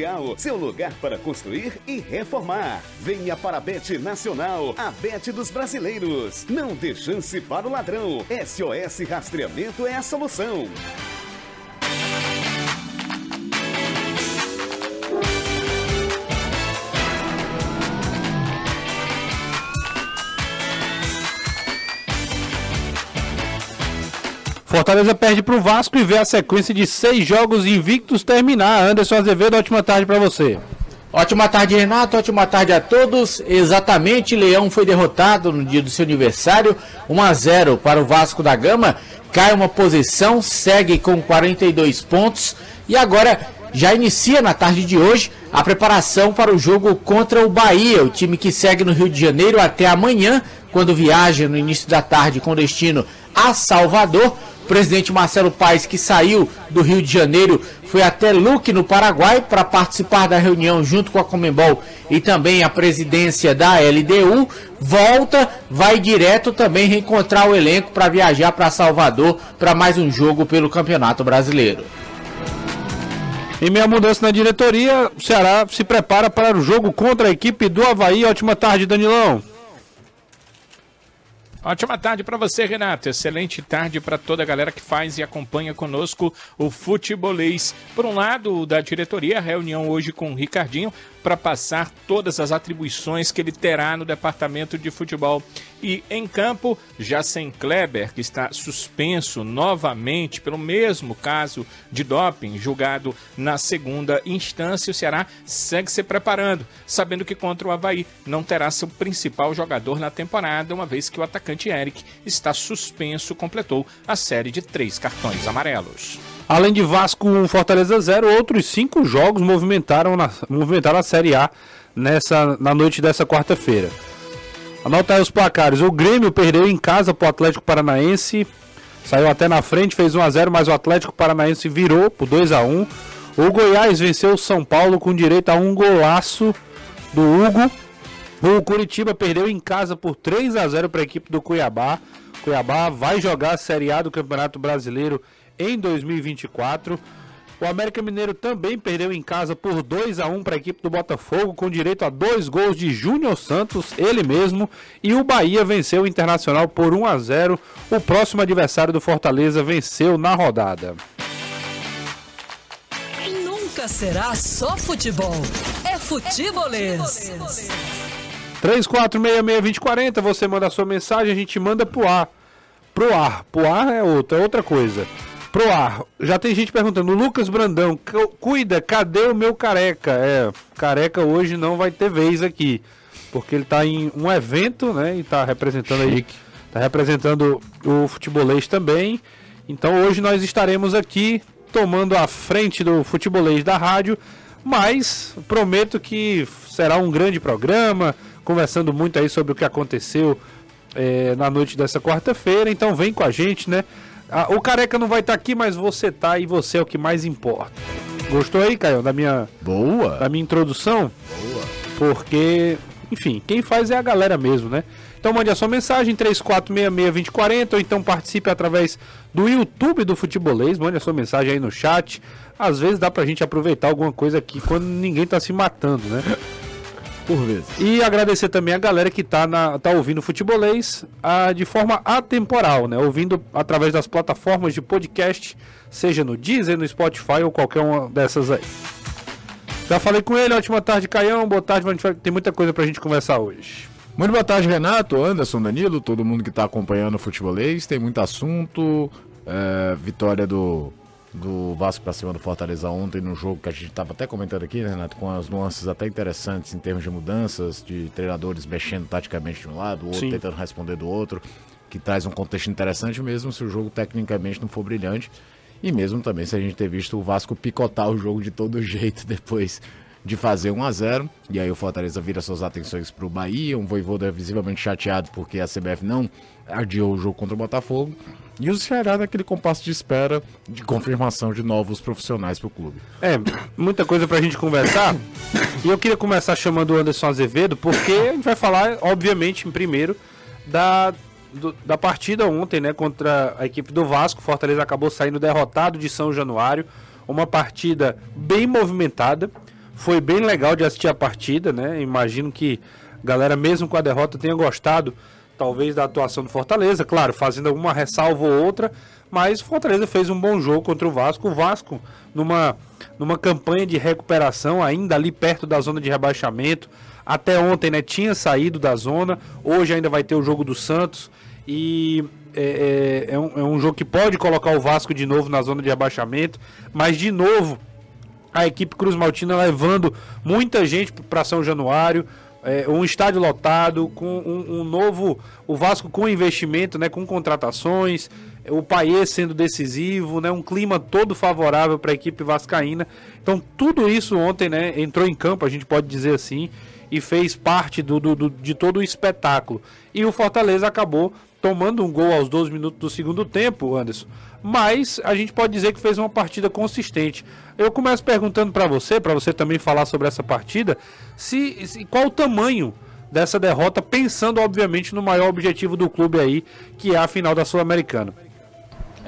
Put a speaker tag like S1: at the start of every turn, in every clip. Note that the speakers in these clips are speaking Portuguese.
S1: Comercial, seu lugar para construir e reformar. Venha para a Bet Nacional, a Bet dos brasileiros. Não dê chance para o ladrão. SOS Rastreamento é a solução.
S2: Fortaleza perde para o Vasco e vê a sequência de seis jogos invictos terminar. Anderson Azevedo, ótima tarde para você.
S3: Ótima tarde, Renato. Ótima tarde a todos. Exatamente, Leão foi derrotado no dia do seu aniversário, 1 a 0 para o Vasco da Gama. Cai uma posição, segue com 42 pontos e agora já inicia na tarde de hoje a preparação para o jogo contra o Bahia, o time que segue no Rio de Janeiro até amanhã, quando viaja no início da tarde com destino a Salvador presidente Marcelo Paes, que saiu do Rio de Janeiro, foi até Luque, no Paraguai, para participar da reunião junto com a Comembol e também a presidência da LDU. Volta, vai direto também reencontrar o elenco para viajar para Salvador para mais um jogo pelo Campeonato Brasileiro.
S2: Em meia mudança na diretoria, o Ceará se prepara para o jogo contra a equipe do Havaí. Ótima tarde, Danilão.
S4: Ótima tarde para você, Renato. Excelente tarde para toda a galera que faz e acompanha conosco o futebolês. Por um lado, da diretoria, reunião hoje com o Ricardinho para passar todas as atribuições que ele terá no departamento de futebol. E em campo, já sem Kleber, que está suspenso novamente pelo mesmo caso de doping, julgado na segunda instância, o Ceará segue se preparando, sabendo que contra o Havaí não terá seu principal jogador na temporada, uma vez que o atacante Eric está suspenso, completou a série de três cartões amarelos.
S2: Além de Vasco 1, Fortaleza 0, outros cinco jogos movimentaram, na, movimentaram a Série A nessa, na noite dessa quarta-feira. Anota aí os placares. O Grêmio perdeu em casa para o Atlético Paranaense. Saiu até na frente, fez 1 a 0 mas o Atlético Paranaense virou por 2 a 1 O Goiás venceu o São Paulo com direito a um golaço do Hugo. O Curitiba perdeu em casa por 3 a 0 para a equipe do Cuiabá. Cuiabá vai jogar a Série A do Campeonato Brasileiro em 2024. O América Mineiro também perdeu em casa por 2 a 1 para a equipe do Botafogo, com direito a dois gols de Júnior Santos, ele mesmo, e o Bahia venceu o Internacional por 1 a 0. O próximo adversário do Fortaleza venceu na rodada.
S5: Nunca será só futebol, é futebolês.
S2: 34662040, você manda a sua mensagem, a gente manda pro ar. Pro ar, pro ar é outra, é outra coisa. Pro ar, já tem gente perguntando, Lucas Brandão, cuida, cadê o meu careca? É, careca hoje não vai ter vez aqui, porque ele tá em um evento, né, e tá representando aí, tá representando o futebolês também. Então hoje nós estaremos aqui tomando a frente do futebolês da rádio, mas prometo que será um grande programa, conversando muito aí sobre o que aconteceu é, na noite dessa quarta-feira. Então vem com a gente, né? Ah, o careca não vai estar tá aqui, mas você tá e você é o que mais importa. Gostou aí, Caio, da minha
S6: boa,
S2: da minha introdução?
S6: Boa.
S2: Porque, enfim, quem faz é a galera mesmo, né? Então mande a sua mensagem 34662040 ou então participe através do YouTube do Futebolês, mande a sua mensagem aí no chat. Às vezes dá pra gente aproveitar alguma coisa aqui quando ninguém tá se matando, né?
S6: Por vezes.
S2: E agradecer também a galera que tá, na, tá ouvindo futebolês a, de forma atemporal, né? Ouvindo através das plataformas de podcast, seja no Deezer, no Spotify ou qualquer uma dessas aí. Já falei com ele, ótima tarde, Caião. Boa tarde, vai, tem muita coisa pra gente conversar hoje.
S6: Muito boa tarde, Renato, Anderson, Danilo, todo mundo que tá acompanhando o futebolês. Tem muito assunto. É, vitória do do Vasco para cima do Fortaleza ontem, no jogo que a gente estava até comentando aqui, né, Renato, com as nuances até interessantes em termos de mudanças, de treinadores mexendo taticamente de um lado, o outro Sim. tentando responder do outro, que traz um contexto interessante mesmo se o jogo tecnicamente não for brilhante. E mesmo também se a gente ter visto o Vasco picotar o jogo de todo jeito depois de fazer 1 a 0 E aí o Fortaleza vira suas atenções para o Bahia. Um Voivoda visivelmente chateado porque a CBF não adiou o jogo contra o Botafogo. E o Ceará naquele compasso de espera de confirmação de novos profissionais para o clube.
S2: É, muita coisa para a gente conversar. E eu queria começar chamando o Anderson Azevedo, porque a gente vai falar, obviamente, em primeiro, da, do, da partida ontem, né, contra a equipe do Vasco. Fortaleza acabou saindo derrotado de São Januário. Uma partida bem movimentada. Foi bem legal de assistir a partida, né? Imagino que a galera, mesmo com a derrota, tenha gostado, talvez, da atuação do Fortaleza. Claro, fazendo alguma ressalva ou outra, mas o Fortaleza fez um bom jogo contra o Vasco. O Vasco, numa, numa campanha de recuperação, ainda ali perto da zona de rebaixamento. Até ontem, né? Tinha saído da zona. Hoje ainda vai ter o jogo do Santos. E é, é, é, um, é um jogo que pode colocar o Vasco de novo na zona de rebaixamento. Mas, de novo, a equipe Cruz Maltina levando muita gente para São Januário, é, um estádio lotado, com um, um, novo. O Vasco com investimento, né, com contratações, o Paes sendo decisivo, né, um clima todo favorável para a equipe vascaína. Então, tudo isso ontem né, entrou em campo, a gente pode dizer assim, e fez parte do, do, do de todo o espetáculo. E o Fortaleza acabou tomando um gol aos 12 minutos do segundo tempo, Anderson. Mas a gente pode dizer que fez uma partida consistente. Eu começo perguntando para você, para você também falar sobre essa partida, se, se, qual o tamanho dessa derrota, pensando obviamente no maior objetivo do clube aí, que é a final da Sul-Americana.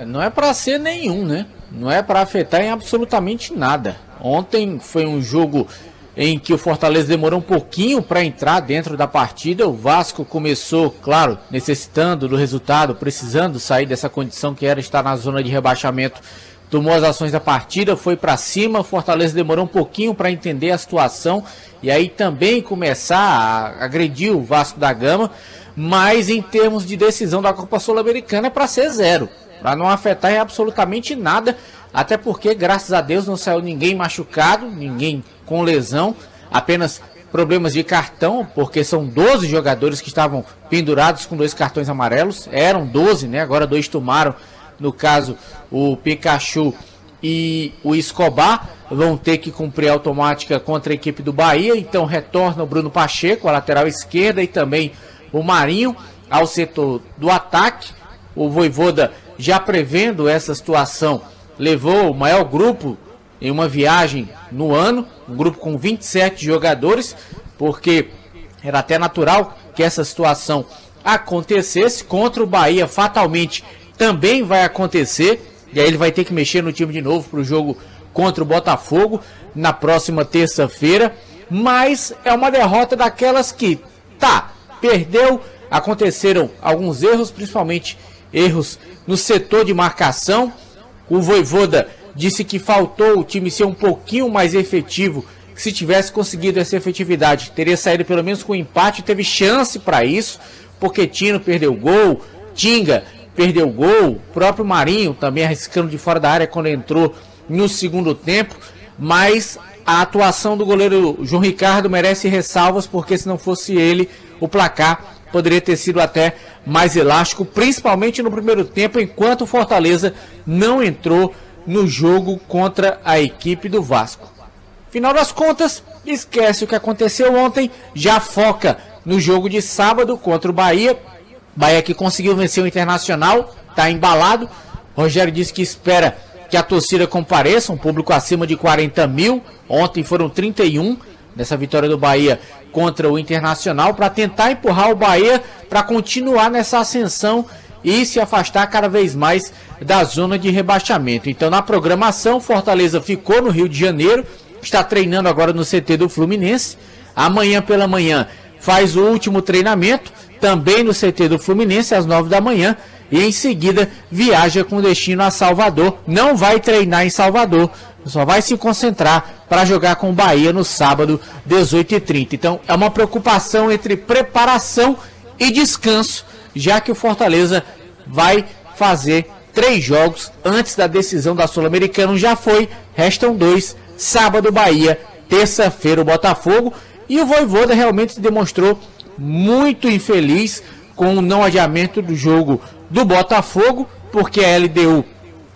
S3: Não é para ser nenhum, né? Não é para afetar em absolutamente nada. Ontem foi um jogo em que o Fortaleza demorou um pouquinho para entrar dentro da partida. O Vasco começou, claro, necessitando do resultado, precisando sair dessa condição que era estar na zona de rebaixamento. Tomou as ações da partida, foi para cima. O Fortaleza demorou um pouquinho para entender a situação e aí também começar a agredir o Vasco da Gama. Mas em termos de decisão da Copa Sul-Americana é para ser zero, para não afetar absolutamente nada. Até porque, graças a Deus, não saiu ninguém machucado, ninguém com lesão, apenas problemas de cartão, porque são 12 jogadores que estavam pendurados com dois cartões amarelos. Eram 12, né? Agora dois tomaram. No caso, o Pikachu e o Escobar vão ter que cumprir automática contra a equipe do Bahia. Então retorna o Bruno Pacheco, a lateral esquerda, e também o Marinho ao setor do ataque. O Voivoda já prevendo essa situação levou o maior grupo em uma viagem no ano, um grupo com 27 jogadores, porque era até natural que essa situação acontecesse. Contra o Bahia, fatalmente também vai acontecer, e aí ele vai ter que mexer no time de novo para o jogo contra o Botafogo na próxima terça-feira, mas é uma derrota daquelas que, tá, perdeu, aconteceram alguns erros, principalmente erros no setor de marcação, o Voivoda disse que faltou o time ser um pouquinho mais efetivo. Que se tivesse conseguido essa efetividade, teria saído pelo menos com um empate. Teve chance para isso, porque Tino perdeu gol, Tinga perdeu gol, o próprio Marinho também arriscando de fora da área quando entrou no segundo tempo. Mas a atuação do goleiro João Ricardo merece ressalvas, porque se não fosse ele, o placar poderia ter sido até mais elástico, principalmente no primeiro tempo, enquanto o Fortaleza não entrou no jogo contra a equipe do Vasco. Final das contas, esquece o que aconteceu ontem, já foca no jogo de sábado contra o Bahia. Bahia que conseguiu vencer o Internacional, está embalado. Rogério disse que espera que a torcida compareça, um público acima de 40 mil. Ontem foram 31 nessa vitória do Bahia contra o Internacional para tentar empurrar o Bahia para continuar nessa ascensão e se afastar cada vez mais da zona de rebaixamento. Então, na programação, Fortaleza ficou no Rio de Janeiro, está treinando agora no CT do Fluminense. Amanhã pela manhã faz o último treinamento, também no CT do Fluminense, às 9 da manhã. E em seguida viaja com destino a Salvador. Não vai treinar em Salvador, só vai se concentrar para jogar com o Bahia no sábado, 18h30. Então é uma preocupação entre preparação e descanso, já que o Fortaleza vai fazer três jogos antes da decisão da Sul-Americana. Já foi, restam dois. Sábado, Bahia, terça-feira, o Botafogo. E o Voivoda realmente se demonstrou muito infeliz com o não adiamento do jogo do Botafogo, porque a LDU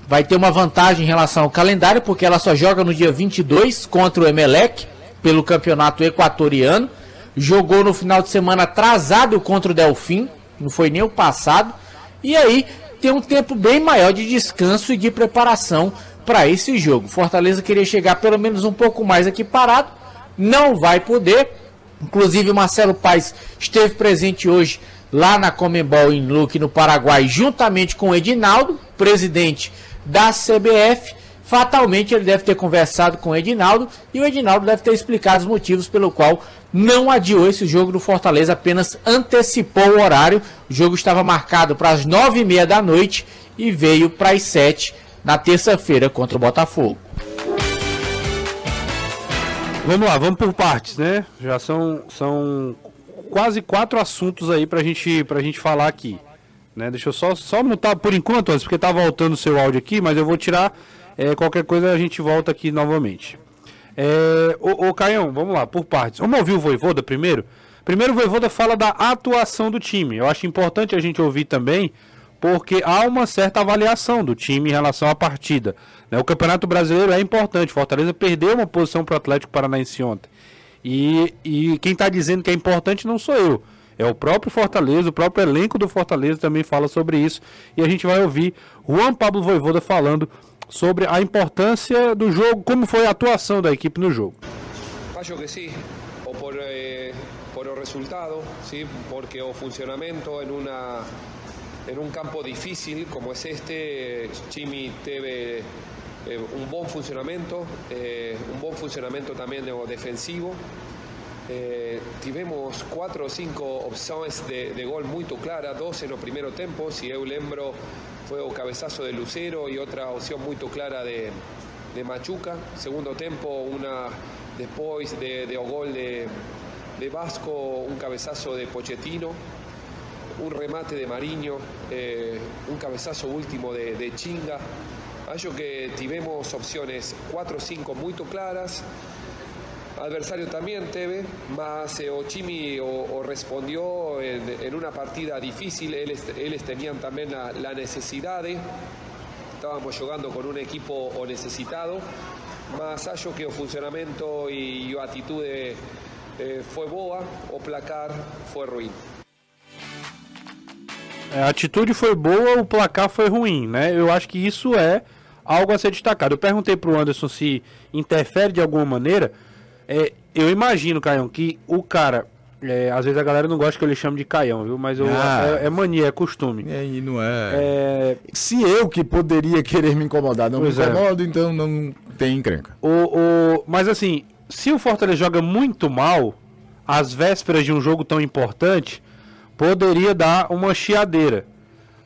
S3: vai ter uma vantagem em relação ao calendário, porque ela só joga no dia 22 contra o Emelec, pelo campeonato equatoriano. Jogou no final de semana atrasado contra o Delfim, não foi nem o passado. E aí tem um tempo bem maior de descanso e de preparação para esse jogo. Fortaleza queria chegar pelo menos um pouco mais aqui parado, não vai poder. Inclusive, Marcelo Paes esteve presente hoje lá na Comembol em Luque, no Paraguai, juntamente com Edinaldo, presidente da CBF. Fatalmente ele deve ter conversado com o Edinaldo e o Edinaldo deve ter explicado os motivos pelo qual não adiou esse jogo do Fortaleza, apenas antecipou o horário. O jogo estava marcado para as nove e meia da noite e veio para as sete na terça-feira contra o Botafogo.
S2: Vamos lá, vamos por partes, né? Já são, são quase quatro assuntos aí pra gente, pra gente falar aqui. Né? Deixa eu só, só mutar por enquanto, antes, porque tá voltando o seu áudio aqui, mas eu vou tirar. É, qualquer coisa a gente volta aqui novamente. É, ô, Caião, vamos lá, por partes. Vamos ouvir o Voivoda primeiro? Primeiro o Voivoda fala da atuação do time. Eu acho importante a gente ouvir também, porque há uma certa avaliação do time em relação à partida. Né? O Campeonato Brasileiro é importante. Fortaleza perdeu uma posição para o Atlético Paranaense ontem. E, e quem está dizendo que é importante não sou eu. É o próprio Fortaleza, o próprio elenco do Fortaleza também fala sobre isso. E a gente vai ouvir Juan Pablo Voivoda falando sobre a importância do jogo, como foi a atuação da equipe no jogo.
S7: Acho que sim, ou por, eh, por o resultado, sim, porque o funcionamento em uma en un campo difícil como es este, Chimi teve eh, un buen funcionamiento, eh, un buen funcionamiento también defensivo. Eh, tivemos cuatro o cinco opciones de, gol muy claras, dos en los primeros tiempos, si eu lembro fue o cabezazo de Lucero y otra opción muy clara de, Machuca. Segundo tiempo, una después de, de gol de, de Vasco, un cabezazo de Pochettino un remate de Mariño, eh, un cabezazo último de, Chinga. Acho que tivemos opciones 4 o 5 muy claras. Adversario también teve, mas eh, Ochimi o, respondió en, una partida difícil, ellos, tenían también la, necesidad de, estábamos jugando con un equipo o necesitado, mas acho que el funcionamiento y, la actitud eh, fue boa, o placar fue ruin.
S2: É, a atitude foi boa, o placar foi ruim, né? Eu acho que isso é algo a ser destacado. Eu perguntei pro Anderson se interfere de alguma maneira. É, eu imagino, Caião, que o cara. É, às vezes a galera não gosta que eu lhe chame de Caião, viu? Mas eu, ah, é, é, mania, é costume.
S6: É, e não é... é... Se eu que poderia querer me incomodar não pois me é. incomodo, então não tem encrenca.
S2: O, o... Mas assim, se o Fortaleza joga muito mal, às vésperas de um jogo tão importante, poderia dar uma chiadeira.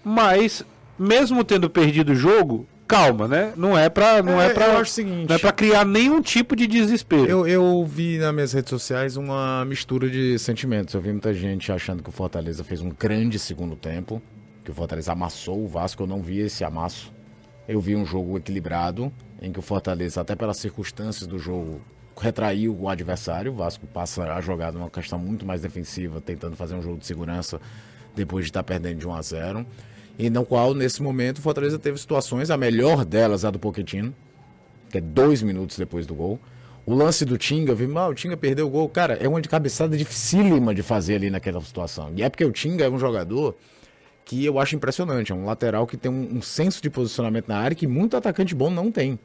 S2: Mas, mesmo tendo perdido o jogo, calma, né? Não é pra, não é, é pra, seguinte, não é pra criar nenhum tipo de desespero.
S6: Eu, eu vi nas minhas redes sociais uma mistura de sentimentos. Eu vi muita gente achando que o Fortaleza fez um grande segundo tempo, que o Fortaleza amassou o Vasco. Eu não vi esse amasso. Eu vi um jogo equilibrado, em que o Fortaleza, até pelas circunstâncias do jogo, retraiu o adversário. O Vasco passa a jogar numa questão muito mais defensiva, tentando fazer um jogo de segurança depois de estar perdendo de 1 a 0 E no qual, nesse momento, o Fortaleza teve situações, a melhor delas a do Pochettino, que é dois minutos depois do gol. O lance do Tinga, vi, ah, o Tinga perdeu o gol. Cara, é uma de cabeçada dificílima de fazer ali naquela situação. E é porque o Tinga é um jogador que eu acho impressionante. É um lateral que tem um, um senso de posicionamento na área que muito atacante bom não tem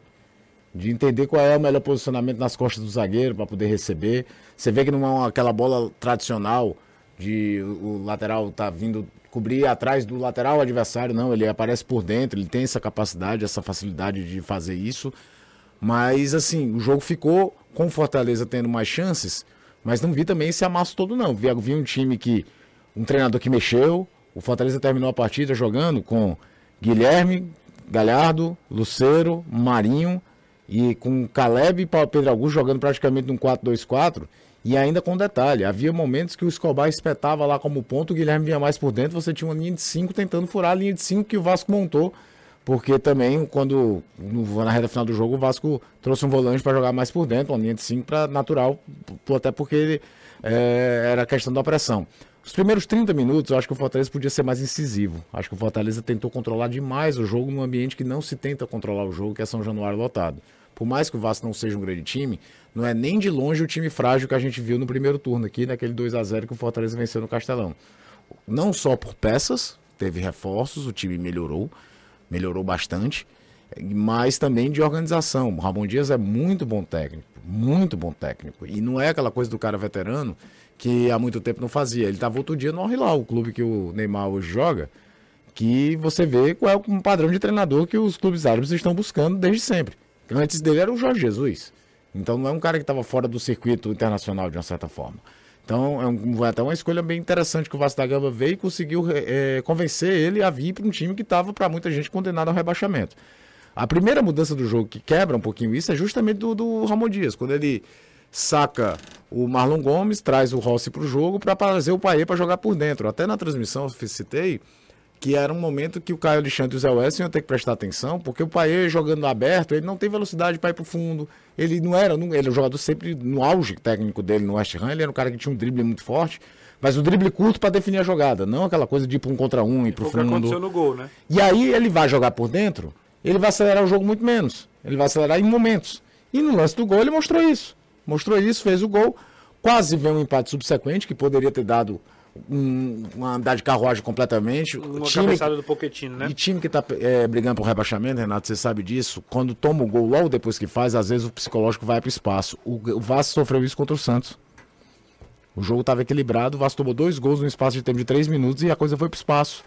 S6: de entender qual é o melhor posicionamento nas costas do zagueiro para poder receber. Você vê que não é aquela bola tradicional de o lateral tá vindo cobrir atrás do lateral adversário, não, ele aparece por dentro, ele tem essa capacidade, essa facilidade de fazer isso. Mas assim, o jogo ficou com Fortaleza tendo mais chances, mas não vi também esse amasso todo não. Vi, vi um time que um treinador que mexeu, o Fortaleza terminou a partida jogando com Guilherme, Galhardo, Luceiro, Marinho, e com Caleb e Pedro Augusto jogando praticamente num 4-2-4, e ainda com detalhe, havia momentos que o Escobar espetava lá como ponto, o Guilherme vinha mais por dentro, você tinha uma linha de 5 tentando furar a linha de 5 que o Vasco montou, porque também quando na reta final do jogo o Vasco trouxe um volante para jogar mais por dentro, uma linha de 5 para natural, até porque é, era questão da pressão. Os primeiros 30 minutos, eu acho que o Fortaleza podia ser mais incisivo. Acho que o Fortaleza tentou controlar demais o jogo num ambiente que não se tenta controlar o jogo, que é São Januário lotado. Por mais que o Vasco não seja um grande time, não é nem de longe o time frágil que a gente viu no primeiro turno aqui, naquele 2 a 0 que o Fortaleza venceu no Castelão. Não só por peças, teve reforços, o time melhorou, melhorou bastante, mas também de organização. O Ramon Dias é muito bom técnico, muito bom técnico. E não é aquela coisa do cara veterano que há muito tempo não fazia. Ele estava outro dia no Al-Hilal, o clube que o Neymar hoje joga, que você vê qual é o padrão de treinador que os clubes árabes estão buscando desde sempre. Antes dele era o Jorge Jesus. Então não é um cara que estava fora do circuito internacional de uma certa forma. Então é um, até uma escolha bem interessante que o Vasco da Gama veio e conseguiu é, convencer ele a vir para um time que estava para muita gente condenado ao rebaixamento. A primeira mudança do jogo que quebra um pouquinho isso é justamente do, do Ramon Dias, quando ele saca o Marlon Gomes, traz o Rossi para o jogo para fazer o Paê para jogar por dentro. Até na transmissão eu citei que era um momento que o Caio Alexandre e o Zé West iam ter que prestar atenção, porque o Paê jogando aberto, ele não tem velocidade para ir para o fundo. Ele não era, não, ele é um jogador sempre no auge técnico dele no West Ham, ele era um cara que tinha um drible muito forte, mas o drible curto para definir a jogada, não aquela coisa de ir para um contra um e para o fundo. aconteceu
S2: no gol, né?
S6: E aí ele vai jogar por dentro, ele vai acelerar o jogo muito menos. Ele vai acelerar em momentos. E no lance do gol ele mostrou isso. Mostrou isso, fez o gol. Quase veio um empate subsequente, que poderia ter dado um, uma andar de carruagem completamente.
S2: Uma time, cabeçada do Pochettino, né?
S6: E time que está é, brigando por rebaixamento, Renato, você sabe disso, quando toma o gol logo depois que faz, às vezes o psicológico vai para o espaço. O Vasco sofreu isso contra o Santos. O jogo estava equilibrado, o Vasco tomou dois gols no espaço de tempo de três minutos e a coisa foi para o espaço.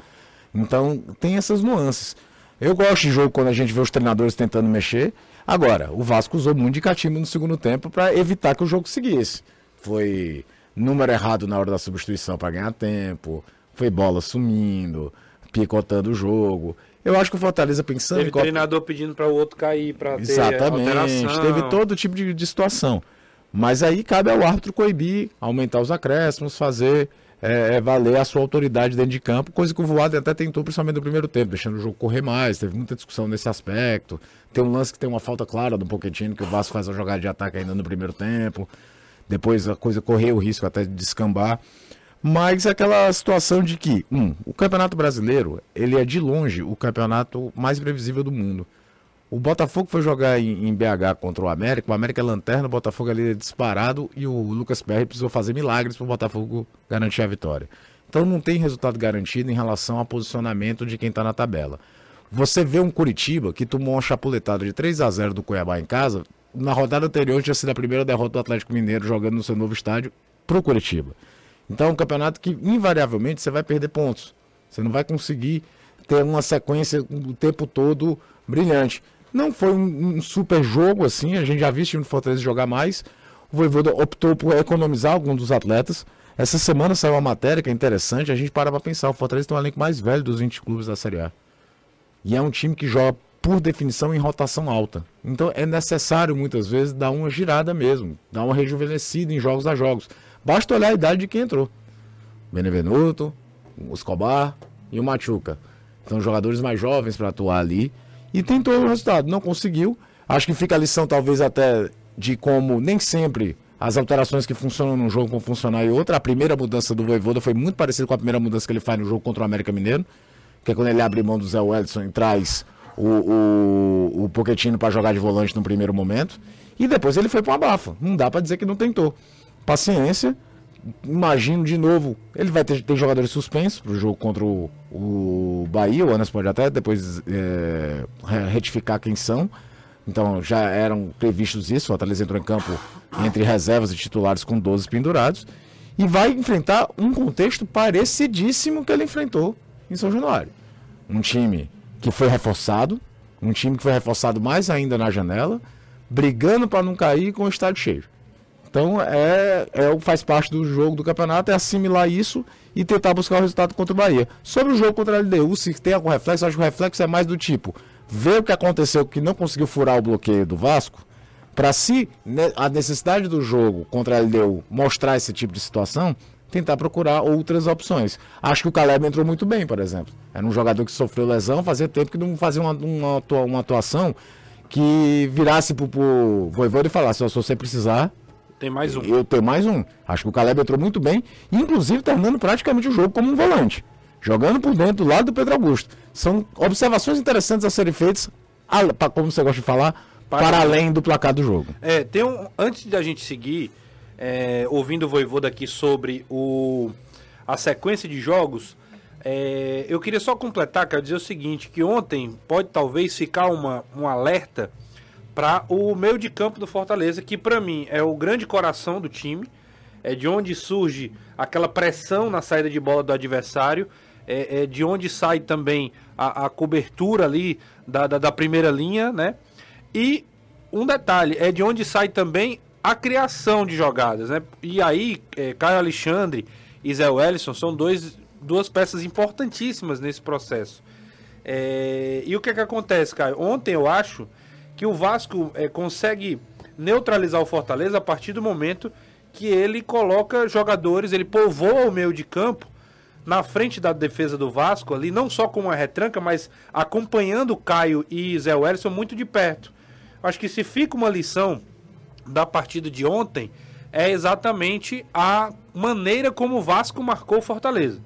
S6: Então tem essas nuances. Eu gosto de jogo quando a gente vê os treinadores tentando mexer. Agora, o Vasco usou muito de catimbo no segundo tempo para evitar que o jogo seguisse. Foi número errado na hora da substituição para ganhar tempo, foi bola sumindo, picotando o jogo. Eu acho que o Fortaleza pensando
S2: teve em. treinador pedindo para o outro cair para ter Exatamente, alteração.
S6: teve todo tipo de, de situação. Mas aí cabe ao árbitro coibir, aumentar os acréscimos, fazer é, é, valer a sua autoridade dentro de campo, coisa que o Voaden até tentou, principalmente no primeiro tempo, deixando o jogo correr mais, teve muita discussão nesse aspecto. Tem um lance que tem uma falta clara do Pochettino, que o Vasco faz a jogada de ataque ainda no primeiro tempo. Depois a coisa correu o risco até de descambar. Mas aquela situação de que, um, o Campeonato Brasileiro, ele é de longe o campeonato mais previsível do mundo. O Botafogo foi jogar em, BH contra o América. O América é lanterna, o Botafogo ali é disparado e o Lucas Perry precisou fazer milagres para o Botafogo garantir a vitória. Então não tem resultado garantido em relação ao posicionamento de quem está na tabela. Você vê um Curitiba que tomou uma chapuletada de 3 a 0 do Cuiabá em casa. Na rodada anterior tinha sido a primeira derrota do Atlético Mineiro jogando no seu novo estádio pro Curitiba. Então é um campeonato que invariavelmente você vai perder pontos. Você não vai conseguir ter uma sequência o tempo todo brilhante. Não foi um, um, super jogo assim, a gente já viu o time do Fortaleza jogar mais. O Voivoda optou por economizar alguns dos atletas. Essa semana saiu uma matéria que é interessante, a gente para pra pensar, o Fortaleza tem um elenco mais velho dos 20 clubes da Série A. E é um time que joga, por definição, em rotação alta. Então é necessário, muitas vezes, dar uma girada mesmo, dar uma rejuvenescida em jogos a jogos. Basta olhar a idade de quem entrou. Benevenuto, o Escobar e o Machuca. São jogadores mais jovens para atuar ali e tentou o resultado. Não conseguiu. Acho que fica a lição, talvez, até de como nem sempre as alterações que funcionam num jogo vão funcionar em outra. A primeira mudança do Voivoda foi muito parecida com a primeira mudança que ele faz no jogo contra o América Mineiro, que é quando ele abre mão do Zé Wellison e traz o, o, o para jogar de volante no primeiro momento. E depois ele foi para uma bafa. Não dá para dizer que não tentou. Paciência imagino de novo, ele vai ter, ter jogadores suspensos para o jogo contra o, o Bahia, o Anas pode até depois é, retificar quem são. Então já eram previstos isso, o Fortaleza entrou em campo entre reservas e titulares com 12 pendurados. E vai enfrentar um contexto parecidíssimo que ele enfrentou em São Januário. Um time que foi reforçado, um time que foi reforçado mais ainda na janela, brigando para não cair com o estádio cheio. Então é, é faz parte do jogo do campeonato, é assimilar isso e tentar buscar o resultado contra o Bahia. Sobre o jogo contra a LDU, se tem algum reflexo, acho que o reflexo é mais do tipo, ver o que aconteceu que não conseguiu furar o bloqueio do Vasco, para né, a necessidade do jogo contra a LDU mostrar esse tipo de situação, tentar procurar outras opções. Acho que o Caleb entrou muito bem, por exemplo. Era um jogador que sofreu lesão, fazia tempo que não fazia uma, uma, uma atuação que virasse pro, pro Voivoda e falasse, se você precisar,
S2: Tem mais um.
S6: Eu tenho mais um. Acho que o Caleb entrou muito bem, inclusive terminando praticamente o jogo como um volante. Jogando por dentro, do lado do Pedro Augusto. São observações interessantes a serem feitas, como você gosta de falar, para, além do placar do jogo.
S2: É, tem um. Antes da gente seguir, é, ouvindo o Voivoda aqui sobre o, a sequência de jogos, é, eu queria só completar, quero dizer o seguinte, que ontem pode talvez ficar uma, um alerta para o meio de campo do Fortaleza, que para mim é o grande coração do time, é de onde surge aquela pressão na saída de bola do adversário, é, é de onde sai também a, a cobertura ali da, da, da primeira linha, né? E um detalhe, é de onde sai também a criação de jogadas, né? E aí, é, Caio Alexandre e Zé Wellison são dois, duas peças importantíssimas nesse processo. É, e o que é que acontece, Caio? Ontem eu acho que o Vasco é, consegue neutralizar o Fortaleza a partir do momento que ele coloca jogadores, ele povoa o meio de campo na frente da defesa do Vasco ali, não só com uma retranca, mas acompanhando Caio e Zé Wellison muito de perto. Acho que se fica uma lição da partida de ontem é exatamente a maneira como o Vasco marcou o Fortaleza.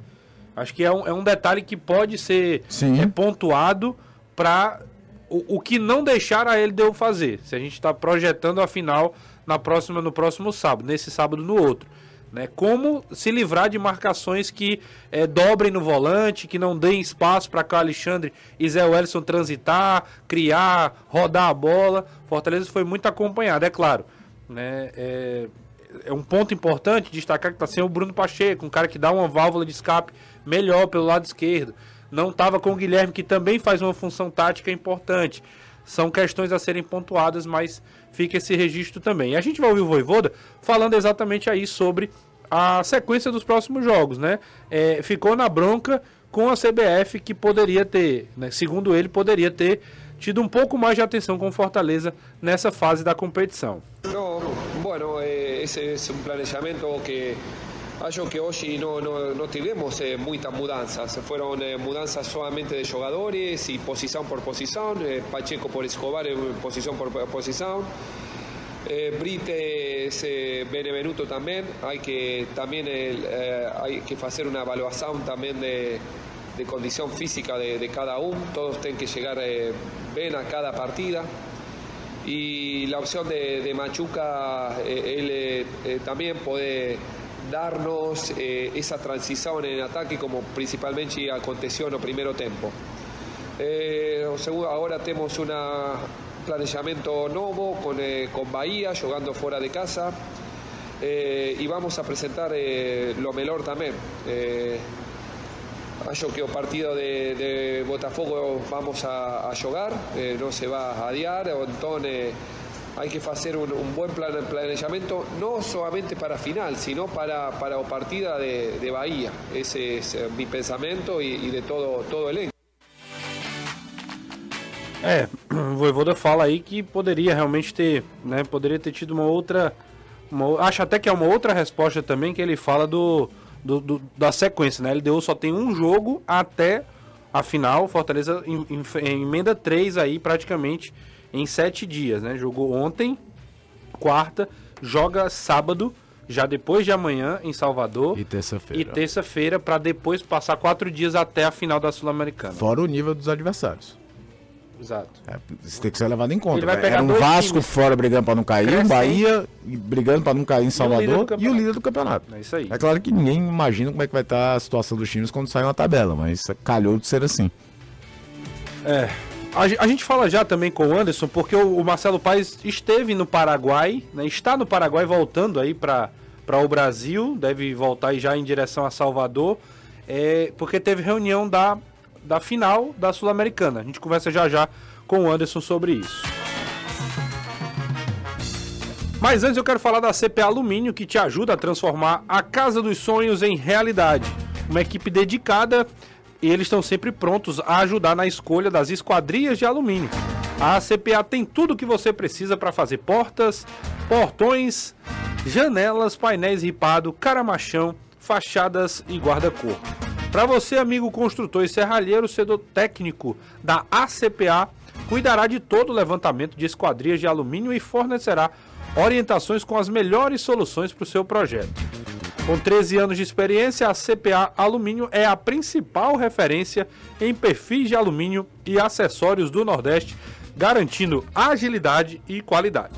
S2: Acho que é um, é um detalhe que pode ser é, pontuado para o, o que não deixar a ele deu fazer. Se a gente está projetando a final na próxima, no próximo sábado, nesse sábado no outro. Né? Como se livrar de marcações que é, dobrem no volante, que não deem espaço para que o Alexandre e Zé Wellison transitar, criar, rodar a bola. Fortaleza foi muito acompanhado, é claro. Né? É, é um ponto importante destacar que está sem o Bruno Pacheco, um cara que dá uma válvula de escape melhor pelo lado esquerdo. Não estava com o Guilherme, que também faz uma função tática importante. São questões a serem pontuadas, mas fica esse registro também. E a gente vai ouvir o Voivoda falando exatamente aí sobre a sequência dos próximos jogos, né? É, ficou na bronca com a CBF que poderia ter, né, segundo ele, poderia ter tido um pouco mais de atenção com Fortaleza nessa fase da competição.
S7: No, bueno, eh, ese es un planeamiento que acho que hoy no, no, no eh, muchas mudanzas. Fueron eh, mudanzas solamente de jugadores y posición por posición. eh, Pacheco por Escobar posición por posición. Eh, Brites, eh, Benevenuto también. Hay que también eh, hay que hacer una evaluación también de, de condición física de, cada uno. Todos tienen que llegar bien a cada partida. Y la opción de, de Machuca, él también puede darnos eh, esa transición en ataque como principalmente aconteció en el primero tiempo. Eh, ahora tenemos un planeamiento nuevo con, eh, con Bahía jugando fuera de casa eh, y vamos a presentar eh, lo mejor también. Acho que o partido de, de Botafogo vamos a, a jugar, eh, no se va a adiar, entonces hay que hacer un, un buen plan, planeamiento, no solamente para final, sino para, para partida de, de Bahía. Ese es eh, mi pensamiento y, y de todo, todo el elenco.
S2: É, o Voivoda fala aí que poderia realmente ter, né, poderia ter tido uma outra, uma acho até que é uma outra resposta também que ele fala do, do- do- da sequência, né, LDU só tem um jogo até a final, Fortaleza em, em- emenda três aí praticamente em sete dias, né, jogou ontem, quarta, joga sábado, já depois de amanhã em Salvador
S6: E terça-feira.
S2: e terça-feira para depois passar quatro dias até a final da Sul-Americana.
S6: Fora o nível dos adversários.
S2: Exato.
S6: É, isso tem que ser levado em conta.
S2: Ele vai
S6: velho.
S2: pegar
S6: Era um Vasco
S2: times.
S6: fora brigando pra não cair, um
S2: Crescente.
S6: Bahia brigando pra não cair em
S2: líder
S6: Salvador
S2: do
S6: e o
S2: campeonato.
S6: líder do campeonato.
S2: É isso aí.
S6: É claro que ninguém imagina como é que vai estar a situação dos times quando sair uma tabela, mas calhou de ser assim.
S2: É. A, a gente fala já também com o Anderson, porque o, o Marcelo Paes esteve no Paraguai, né, está no Paraguai voltando aí para o Brasil, deve voltar já em direção a Salvador, é, porque teve reunião da, da final da Sul-Americana. A gente conversa já já com o Anderson sobre isso. Mas antes eu quero falar da CPA Alumínio, que te ajuda a transformar a casa dos sonhos em realidade. Uma equipe dedicada e eles estão sempre prontos a ajudar na escolha das esquadrias de alumínio. A CPA tem tudo o que você precisa para fazer portas, portões, janelas, painéis ripado, caramachão, fachadas e guarda-corpo. Para você, amigo construtor e serralheiro, o técnico da ACPA cuidará de todo o levantamento de esquadrias de alumínio e fornecerá orientações com as melhores soluções para o seu projeto. Com 13 anos de experiência, a CPA Alumínio é a principal referência em perfis de alumínio e acessórios do Nordeste, garantindo agilidade e qualidade.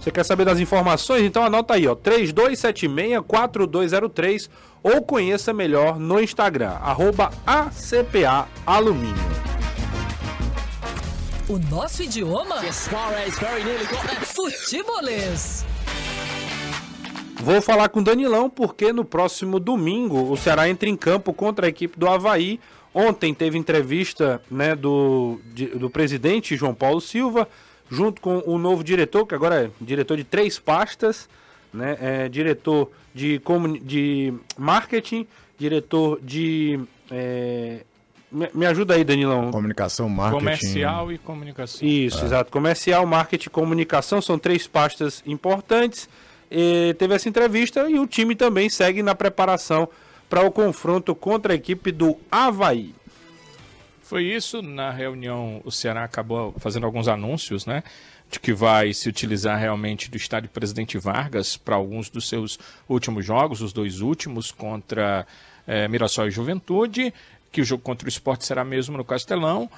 S2: Você quer saber das informações? Então anota aí, ó, 3276-4203 ou conheça melhor no Instagram, arroba ACPA Alumínio.
S5: O nosso idioma? Futebolês.
S2: Vou falar com o Danilão porque no próximo domingo o Ceará entra em campo contra a equipe do Havaí. Ontem teve entrevista né, do, de, do presidente João Paulo Silva, junto com o novo diretor, que agora é diretor de três pastas, né, é diretor de, de marketing, diretor de. É, me, ajuda aí, Danilão.
S6: Comunicação, marketing.
S4: Comercial e comunicação.
S2: Isso, é. exato. Comercial, marketing e comunicação são três pastas importantes. E teve essa entrevista e o time também segue na preparação para o confronto contra a equipe do Havaí.
S4: Foi isso. Na reunião, o Ceará acabou fazendo alguns anúncios, né? De que vai se utilizar realmente do estádio Presidente Vargas para alguns dos seus últimos jogos, os dois últimos contra é, Mirassol e Juventude, que o jogo contra o esporte será mesmo no Castelão.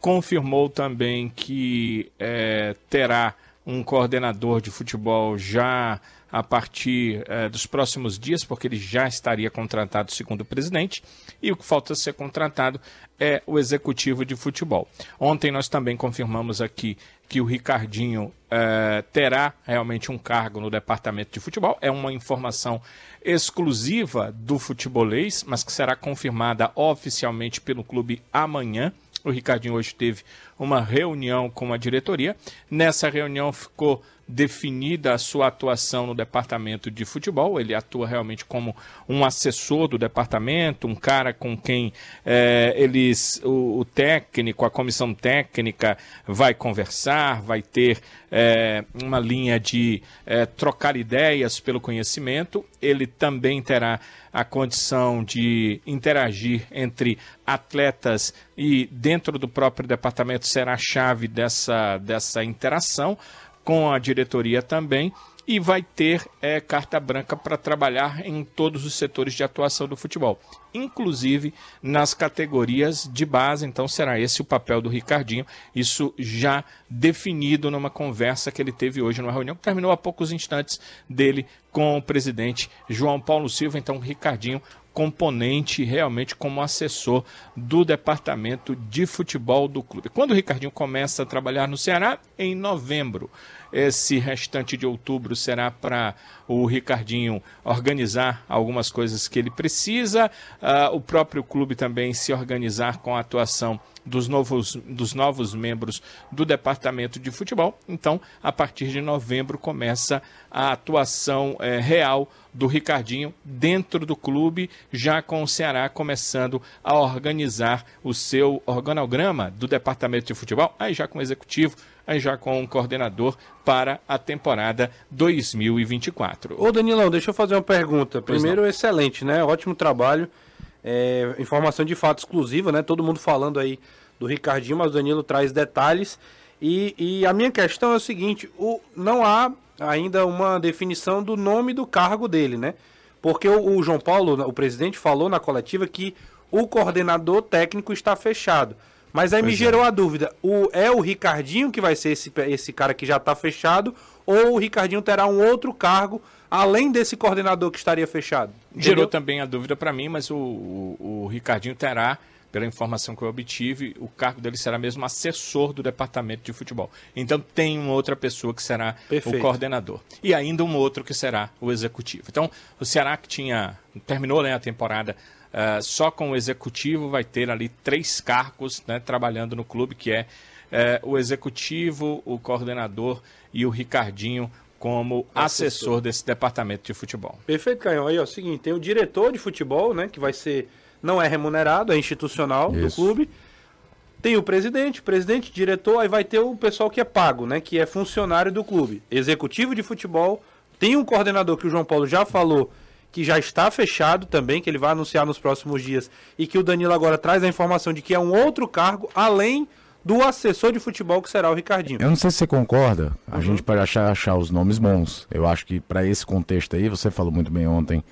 S4: Confirmou também que é, terá um coordenador de futebol já a partir eh, dos próximos dias, porque ele já estaria contratado, segundo o presidente, e o que falta ser contratado é o executivo de futebol. Ontem nós também confirmamos aqui que o Ricardinho eh, terá realmente um cargo no departamento de futebol. É uma informação exclusiva do futebolês, mas que será confirmada oficialmente pelo clube amanhã. O Ricardinho hoje teve uma reunião com a diretoria. Nessa reunião ficou definida a sua atuação no departamento de futebol. Ele atua realmente como um assessor do departamento, um cara com quem é, eles, o, o, técnico, a comissão técnica vai conversar, vai ter é, uma linha de é, trocar ideias pelo conhecimento. Ele também terá a condição de interagir entre atletas e dentro do próprio departamento será a chave dessa, dessa interação com a diretoria também e vai ter é, carta branca para trabalhar em todos os setores de atuação do futebol, inclusive nas categorias de base. Então será esse o papel do Ricardinho, isso já definido numa conversa que ele teve hoje numa reunião que terminou há poucos instantes dele com o presidente João Paulo Silva. Então, Ricardinho, componente realmente como assessor do departamento de futebol do clube. Quando o Ricardinho começa a trabalhar no Ceará? Em novembro. Esse restante de outubro será para o Ricardinho organizar algumas coisas que ele precisa, uh, o próprio clube também se organizar com a atuação dos novos, dos novos membros do departamento de futebol. Então, a partir de novembro começa a atuação é, real do Ricardinho dentro do clube, já com o Ceará começando a organizar o seu organograma do departamento de futebol, aí já com o executivo, já com o coordenador para a temporada 2024.
S2: Ô Danilão, deixa eu fazer uma pergunta. Primeiro, excelente, né? Ótimo trabalho. É, informação de fato exclusiva, né? Todo mundo falando aí do Ricardinho, mas o Danilo traz detalhes. E, e a minha questão é o seguinte: o, não há ainda uma definição do nome do cargo dele, né? Porque o, o João Paulo, o presidente, falou na coletiva que o coordenador técnico está fechado. Mas aí pois me gerou é. a dúvida: o, é o Ricardinho que vai ser esse, esse cara que já está fechado? Ou o Ricardinho terá um outro cargo além desse coordenador que estaria fechado?
S4: Entendeu? Gerou também a dúvida para mim, mas o, o, o Ricardinho terá pela informação que eu obtive, o cargo dele será mesmo assessor do departamento de futebol. Então tem uma outra pessoa que será Perfeito. o coordenador. E ainda um outro que será o executivo. Então, o Ceará que tinha. terminou né, a temporada uh, só com o executivo, vai ter ali três cargos né, trabalhando no clube, que é uh, o executivo, o coordenador e o Ricardinho como assessor. assessor desse departamento de futebol.
S2: Perfeito, Caio. Aí, ó, é o seguinte, tem o diretor de futebol, né, que vai ser não é remunerado, é institucional Isso. do clube. Tem o presidente, presidente, diretor, aí vai ter o pessoal que é pago, né? Que é funcionário do clube. Executivo de futebol. Tem um coordenador que o João Paulo já falou que já está fechado também, que ele vai anunciar nos próximos dias, e que o Danilo agora traz a informação de que é um outro cargo, além do assessor de futebol que será o Ricardinho.
S6: Eu não sei se você concorda, a uhum. gente pode achar, achar os nomes bons. Eu acho que para esse contexto aí, você falou muito bem ontem,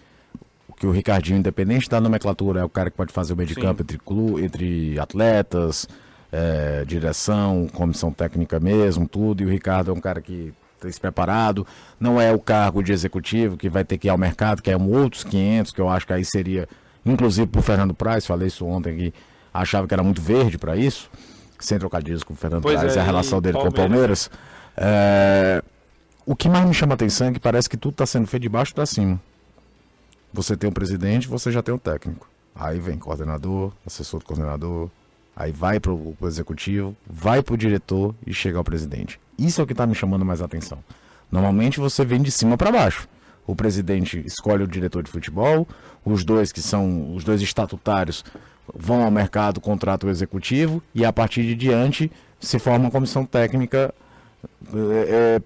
S6: que o Ricardinho, independente da nomenclatura, é o cara que pode fazer o meio de campo entre, clu, entre atletas, é, direção, comissão técnica mesmo, tudo. E o Ricardo é um cara que está preparado. Não é o cargo de executivo que vai ter que ir ao mercado, que é um outros 500, que eu acho que aí seria, inclusive para o Fernando Praz, falei isso ontem aqui, achava que era muito verde para isso sem trocadilhos com o Fernando pois Praz, é, a relação dele Palmeiras. com o Palmeiras. É, o que mais me chama a atenção é que parece que tudo está sendo feito de baixo para cima. Você tem um presidente, você já tem um técnico. Aí vem coordenador, assessor do coordenador, aí vai para o executivo, vai para o diretor e chega ao presidente. Isso é o que está me chamando mais atenção. Normalmente você vem de cima para baixo. O presidente escolhe o diretor de futebol, os dois que são os dois estatutários vão ao mercado, contratam o executivo e a partir de diante se forma uma comissão técnica é, é,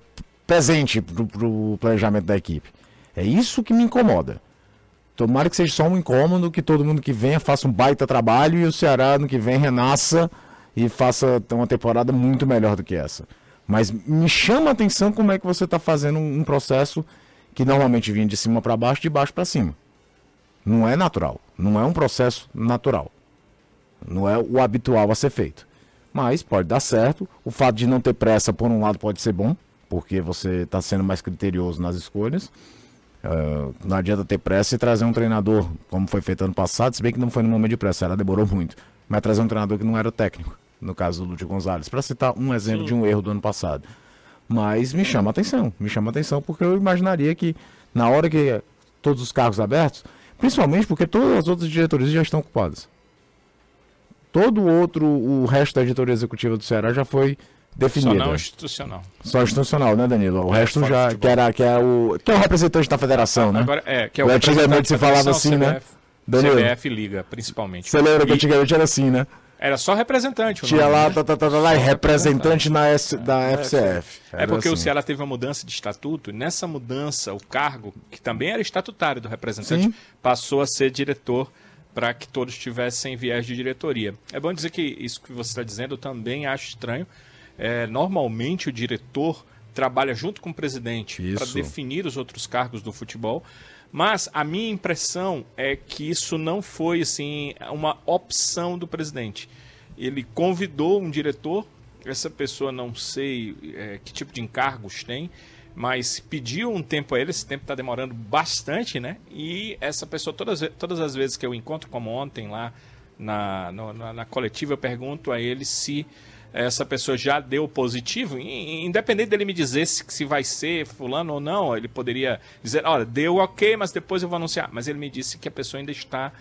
S6: presente para o planejamento da equipe. É isso que me incomoda. Tomara que seja só um incômodo, que todo mundo que venha faça um baita trabalho e o Ceará no que vem renasça e faça uma temporada muito melhor do que essa. Mas me chama a atenção como é que você está fazendo um processo que normalmente vinha de cima para baixo, de baixo para cima. Não é natural. Não é um processo natural. Não é o habitual a ser feito. Mas pode dar certo. O fato de não ter pressa, por um lado, pode ser bom, porque você está sendo mais criterioso nas escolhas. Uh, não adianta ter pressa e trazer um treinador, como foi feito ano passado, se bem que não foi no momento de pressa, ela demorou muito. Mas trazer um treinador que não era técnico, no caso do Lúcio Gonzalez, para citar um exemplo Sim. de um erro do ano passado. Mas me chama atenção, me chama atenção porque eu imaginaria que na hora que todos os cargos abertos, Principalmente porque todas as outras diretorias já estão ocupadas. Todo o outro, o resto da diretoria executiva do Ceará já foi definida.
S4: Só não institucional.
S6: Só institucional, né, Danilo? O é, resto já, que era, que é o, que é o representante da federação, né?
S4: Agora, é, que é o
S6: Antigamente se falava assim, CBF, né?
S4: Danilo. CBF Liga, principalmente.
S6: Você lembra que antigamente era assim, né?
S4: Era só representante.
S6: Tinha nome, lá, né? tá, tá, tá, lá representante na S, da FCF.
S4: Era é porque assim. o Ceará teve uma mudança de estatuto, e nessa mudança, o cargo, que também era estatutário do representante, Sim. passou a ser diretor para que todos tivessem viés de diretoria. É bom dizer que isso que você está dizendo eu também acho estranho. É, normalmente o diretor trabalha junto com o presidente para definir os outros cargos do futebol. Mas a minha impressão é que isso não foi assim uma opção do presidente. Ele convidou um diretor, essa pessoa não sei é, que tipo de encargos tem, mas pediu um tempo a ele, esse tempo está demorando bastante, né? E essa pessoa, todas, todas as vezes que eu encontro, como ontem lá na, na, na coletiva, eu pergunto a ele se essa pessoa já deu positivo, independente dele me dizer se, se vai ser fulano ou não, ele poderia dizer, olha, deu ok, mas depois eu vou anunciar. Mas ele me disse que a pessoa ainda está,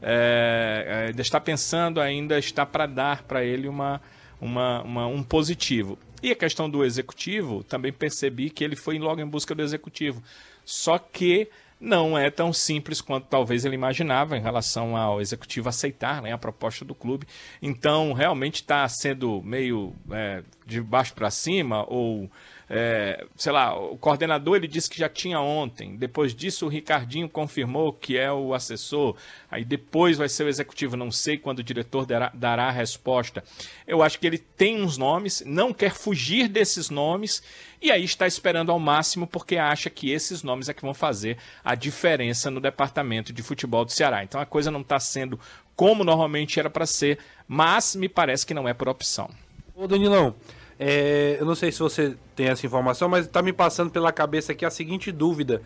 S4: é, ainda está pensando, ainda está para dar para ele uma, uma, uma, um positivo. E a questão do executivo, também percebi que ele foi logo em busca do executivo. Só que não é tão simples quanto talvez ele imaginava em relação ao executivo aceitar né, a proposta do clube. Então, realmente está sendo meio é, de baixo para cima ou é, sei lá, o coordenador ele disse que já tinha ontem. Depois disso, o Ricardinho confirmou que é o assessor. Aí depois vai ser o executivo. Não sei quando o diretor dará, dará a resposta. Eu acho que ele tem uns nomes, não quer fugir desses nomes e aí está esperando ao máximo porque acha que esses nomes é que vão fazer a diferença no departamento de futebol do Ceará. Então a coisa não está sendo como normalmente era para ser, mas me parece que não é por opção.
S2: Ô Danilão, é, eu não sei se você tem essa informação, mas está me passando pela cabeça aqui a seguinte dúvida.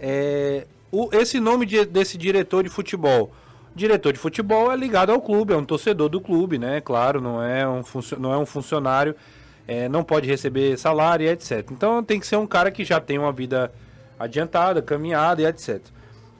S2: É, o, esse nome de, desse diretor de futebol. Diretor de futebol é ligado ao clube, é um torcedor do clube, né? Claro, não é um, não é um funcionário, é, não pode receber salário etc. Então tem que ser um cara que já tem uma vida adiantada, caminhada e etc.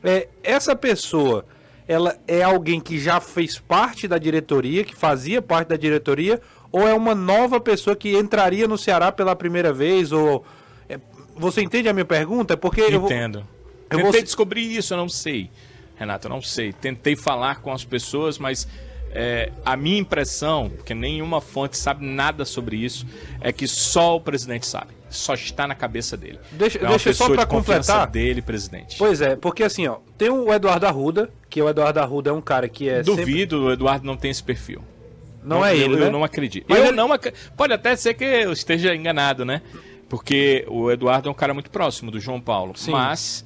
S2: É, essa pessoa, ela é alguém que já fez parte da diretoria, que fazia parte da diretoria, ou é uma nova pessoa que entraria no Ceará pela primeira vez? Ou é, você entende a minha pergunta? Porque
S4: entendo. Eu, vou... Tentei descobrir isso, eu não sei, Renato, eu não sei. Tentei falar com as pessoas, mas é, a minha impressão, que nenhuma fonte sabe nada sobre isso, é que só o presidente sabe. Só está na cabeça dele.
S2: Deixa, é deixa só para completar
S4: dele, presidente.
S2: Pois é, porque assim, ó, tem o Eduardo Arruda, que o Eduardo Arruda é um cara que é
S4: Duvido, sempre... o Eduardo não tem esse perfil.
S2: Não, é ele,
S4: eu,
S2: né?
S4: eu não acredito.
S2: Mas
S4: eu
S2: ele-
S4: não ac... Pode até ser que eu esteja enganado, né? Porque o Eduardo é um cara muito próximo do João Paulo.
S2: Sim.
S4: Mas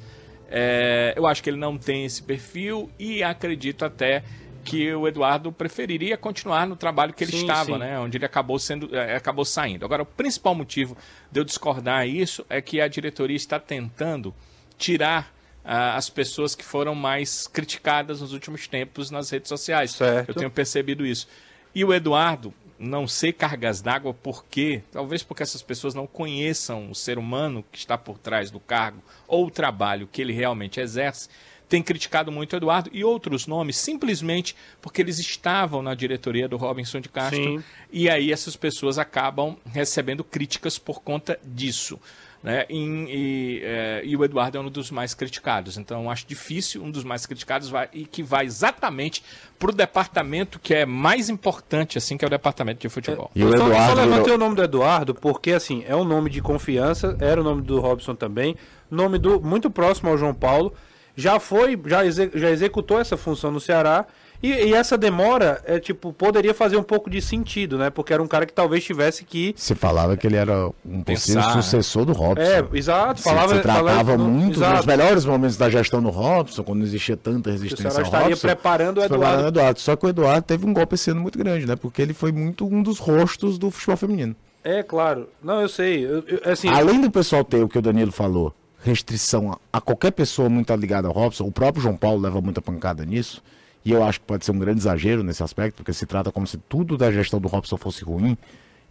S4: é, eu acho que ele não tem esse perfil e acredito até que o Eduardo preferiria continuar no trabalho que ele
S2: Sim,
S4: estava,
S2: sim.
S4: né? Onde ele acabou sendo, é, acabou saindo. Agora, o principal motivo de eu discordar isso é que a diretoria está tentando tirar ah, as pessoas que foram mais criticadas nos últimos tempos nas redes sociais.
S2: Certo.
S4: Eu tenho percebido isso. E o Eduardo, não sei cargas d'água por quê, talvez porque essas pessoas não conheçam o ser humano que está por trás do cargo ou o trabalho que ele realmente exerce, tem criticado muito o Eduardo e outros nomes simplesmente porque eles estavam na diretoria do Robinson de Castro
S2: Sim.
S4: e aí essas pessoas acabam recebendo críticas por conta disso. Né? E, e, eh, e o Eduardo é um dos mais criticados. Então, acho difícil, um dos mais criticados, vai, e que vai exatamente para o departamento que é mais importante, assim, que é o departamento de futebol.
S6: E
S2: eu
S6: o
S2: só, só
S6: Eduardo
S2: levantei o nome do Eduardo porque, assim, é um nome de confiança, era o nome do Robson também, nome do muito próximo ao João Paulo, já foi, já, exe- já executou essa função no Ceará, e, e essa demora, é tipo, poderia fazer um pouco de sentido, né? Porque era um cara que talvez tivesse que...
S6: Se falava que ele era um possível
S4: Pensar, né?
S6: sucessor do Robson.
S2: É, exato,
S6: Se-
S2: falava...
S6: se tratava
S2: falava-
S6: muito
S2: exato,
S6: dos melhores momentos da gestão do Robson, quando não existia tanta resistência ao
S2: estaria
S6: Robson.
S2: preparando o
S6: se preparando
S2: Eduardo.
S6: o Eduardo. Só que o Eduardo teve um golpe esse ano muito grande, né? Porque ele foi muito um dos rostos do futebol feminino.
S2: É, claro. Não, eu sei. Eu, eu- assim,
S6: Além do pessoal ter o que o Danilo falou, restrição a, a qualquer pessoa muito ligada ao Robson, o próprio João Paulo leva muita pancada nisso, e eu acho que pode ser um grande exagero nesse aspecto, porque se trata como se tudo da gestão do Robson fosse ruim.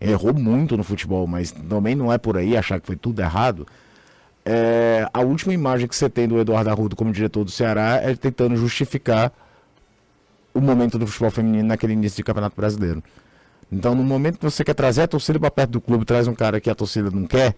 S6: Errou muito no futebol, mas também não é por aí achar que foi tudo errado. É, a última imagem que você tem do Eduardo Arrudo como diretor do Ceará é tentando justificar o momento do futebol feminino naquele início de Campeonato Brasileiro. Então, no momento que você quer trazer a torcida para perto do clube, traz um cara que a torcida não quer,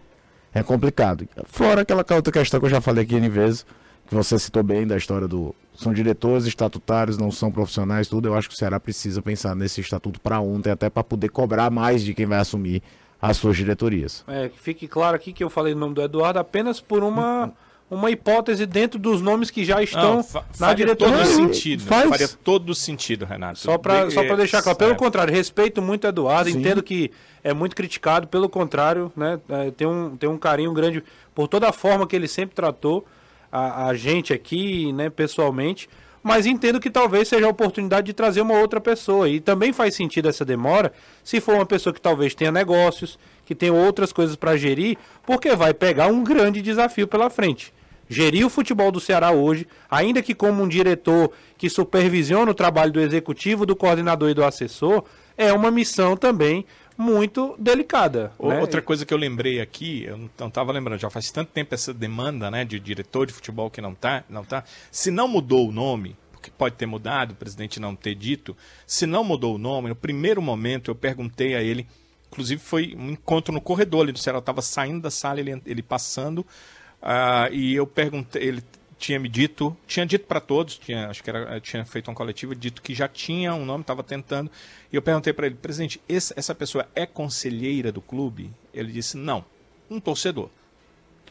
S6: é complicado. Fora aquela outra questão que eu já falei aqui N vezes, que você citou bem da história do. São diretores estatutários, não são profissionais, tudo. Eu acho que o Ceará precisa pensar nesse estatuto para ontem, até para poder cobrar mais de quem vai assumir as suas diretorias.
S2: É, que fique claro aqui que eu falei o nome do Eduardo apenas por uma, uma hipótese dentro dos nomes que já estão
S4: Não, fa-
S2: na
S4: faria
S2: diretoria.
S4: todo sentido.
S6: faz.
S4: Faria todo sentido, Renato.
S2: Só para só pra
S4: é,
S2: deixar claro. Pelo
S4: é,
S2: contrário, respeito muito o Eduardo,
S6: Sim.
S2: entendo que é muito criticado, pelo contrário, né? é, tem, um, tem um carinho grande por toda a forma que ele sempre tratou a, a gente aqui, né, pessoalmente. Mas entendo que talvez seja a oportunidade de trazer uma outra pessoa. E também faz sentido essa demora se for uma pessoa que talvez tenha negócios, que tenha outras coisas para gerir, porque vai pegar um grande desafio pela frente gerir o futebol do Ceará hoje, ainda que como um diretor que supervisiona o trabalho do executivo, do coordenador e do assessor, é uma missão também muito delicada. Né?
S4: Outra coisa que eu lembrei aqui, eu não estava lembrando, já faz tanto tempo essa demanda né, de diretor de futebol que não tá, não tá. Se não mudou o nome, porque pode ter mudado, o presidente não ter dito, se não mudou o nome, no primeiro momento eu perguntei a ele, inclusive foi um encontro no corredor ali do Ceará, eu estava saindo da sala, ele, ele passando, ah, e eu perguntei, ele tinha me dito, tinha dito para todos, tinha, acho que era, tinha feito uma coletiva, dito que já tinha um nome, estava tentando. E eu perguntei para ele, presidente, esse- essa pessoa é conselheira do clube? Ele disse, não, um torcedor.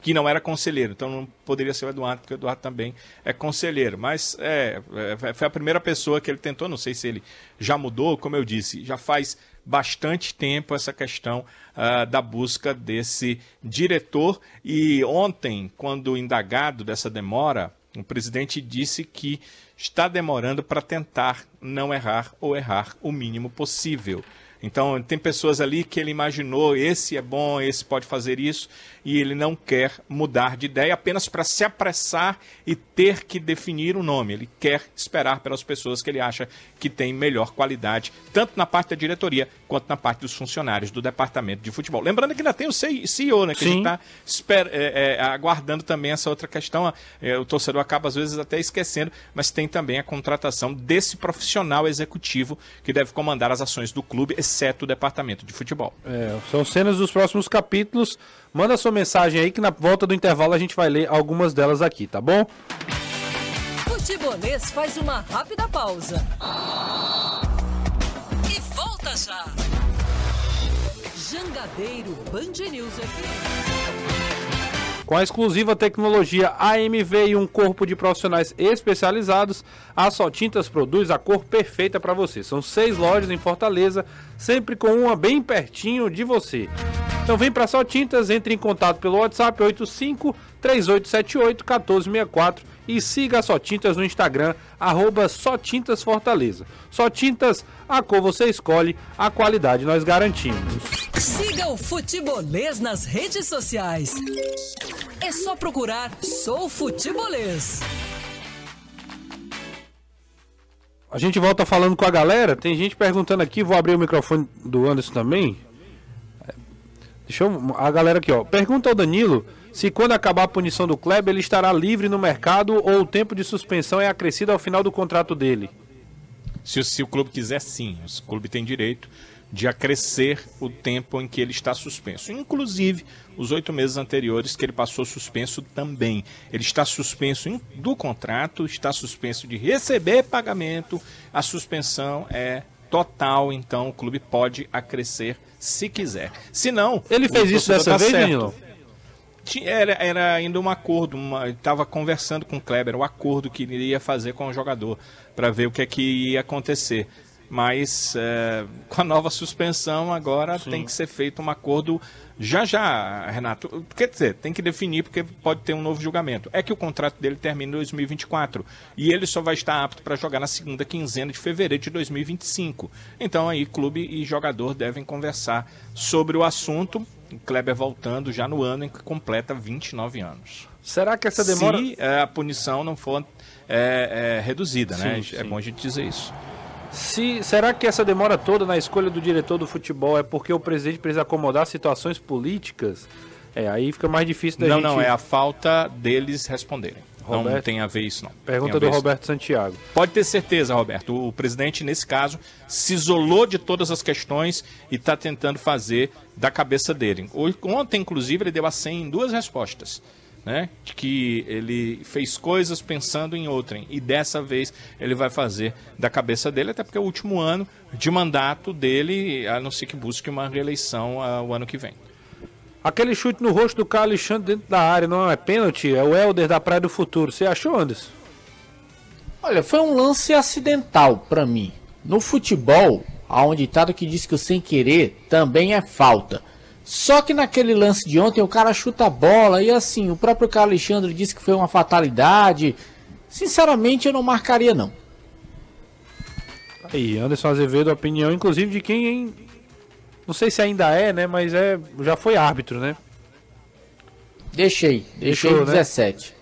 S4: Que não era conselheiro, então não poderia ser o Eduardo, porque o Eduardo também é conselheiro. Mas é, é, foi a primeira pessoa que ele tentou, não sei se ele já mudou, como eu disse, já faz bastante tempo essa questão ah, da busca desse diretor. E ontem, quando indagado dessa demora, o presidente disse que está demorando para tentar não errar ou errar o mínimo possível. Então, tem pessoas ali que ele imaginou, esse é bom, esse pode fazer isso, e ele não quer mudar de ideia apenas para se apressar e ter que definir o nome. Ele quer esperar pelas pessoas que ele acha que têm melhor qualidade, tanto na parte da diretoria quanto na parte dos funcionários do departamento de futebol. Lembrando que ainda tem o CEO, né? Que a
S2: Sim.
S4: gente está aguardando também essa outra questão. É, o torcedor acaba, às vezes, até esquecendo, mas tem também a contratação desse profissional executivo que deve comandar as ações do clube, exceto o departamento de futebol.
S2: É, são cenas dos próximos capítulos. Manda sua mensagem aí que na volta do intervalo a gente vai ler algumas delas aqui, tá bom?
S5: Futebolês faz uma rápida pausa. E volta já. Jangadeiro Band News FM.
S2: Com a exclusiva tecnologia AMV e um corpo de profissionais especializados, a Só Tintas produz a cor perfeita para você. São seis lojas em Fortaleza, sempre com uma bem pertinho de você. Então vem para Só Tintas, entre em contato pelo WhatsApp 85 3878 1464 e siga a Só Tintas no Instagram, arroba Só Tintas Fortaleza. Só Tintas, a cor você escolhe, a qualidade nós garantimos.
S5: Siga o Futebolês nas redes sociais. É só procurar Sou Futebolês.
S2: A gente volta falando com a galera. Tem gente perguntando aqui, vou abrir o microfone do Anderson também. Deixa eu, a galera aqui, ó. Pergunta ao Danilo se quando acabar a punição do Kleber ele estará livre no mercado ou o tempo de suspensão é acrescido ao final do contrato dele.
S4: Se, se o clube quiser, sim. O clube tem direito de acrescer o tempo em que ele está suspenso. Inclusive, os oito meses anteriores que ele passou suspenso também. Ele está suspenso do contrato, está suspenso de receber pagamento. A suspensão é total, então o clube pode acrescer se quiser. Se não,
S2: ele fez isso dessa tá vez, certo.
S4: Era, era ainda um acordo, estava conversando com o Kleber, o acordo que ele iria fazer com o jogador, para ver o que é que ia acontecer. Mas é, com a nova suspensão agora Sim. tem que ser feito um acordo já já, Renato. Quer dizer, tem que definir porque pode ter um novo julgamento. É que o contrato dele termina em 2024 e ele só vai estar apto para jogar na segunda quinzena de fevereiro de 2025. Então aí clube e jogador devem conversar sobre o assunto Kleber voltando já no ano em que completa 29 anos.
S2: Será que essa demora.
S4: Se é, a punição não for é, é, reduzida, sim, né? Sim. É bom a gente dizer isso.
S2: Se, será que essa demora toda na escolha do diretor do futebol é porque o presidente precisa acomodar situações políticas? É, aí fica mais difícil da
S4: não,
S2: gente...
S4: Não, não, é a falta deles responderem. Roberto, não tem a ver isso, não.
S2: Pergunta do Roberto Santiago.
S4: Pode ter certeza, Roberto. O presidente, nesse caso, se isolou de todas as questões e está tentando fazer da cabeça dele. Ontem, inclusive, ele deu a 100 em duas respostas. Né? De que ele fez coisas pensando em outrem. E dessa vez ele vai fazer da cabeça dele, até porque é o último ano de mandato dele, a não ser que busque uma reeleição uh, o ano que vem.
S2: Aquele chute no rosto do Carlos Alexandre dentro da área não é pênalti, é o Helder da Praia do Futuro. Você achou, Anderson?
S3: Olha, foi um lance acidental para mim. No futebol, há um ditado que diz que o sem querer também é falta. Só que naquele lance de ontem o cara chuta a bola e assim, o próprio Carlos Alexandre disse que foi uma fatalidade. Sinceramente, eu não marcaria não.
S2: Aí, Anderson Azevedo, opinião inclusive de quem não sei se ainda é, né? Mas é, já foi árbitro, né?
S3: Deixei, deixei Deixou, 17.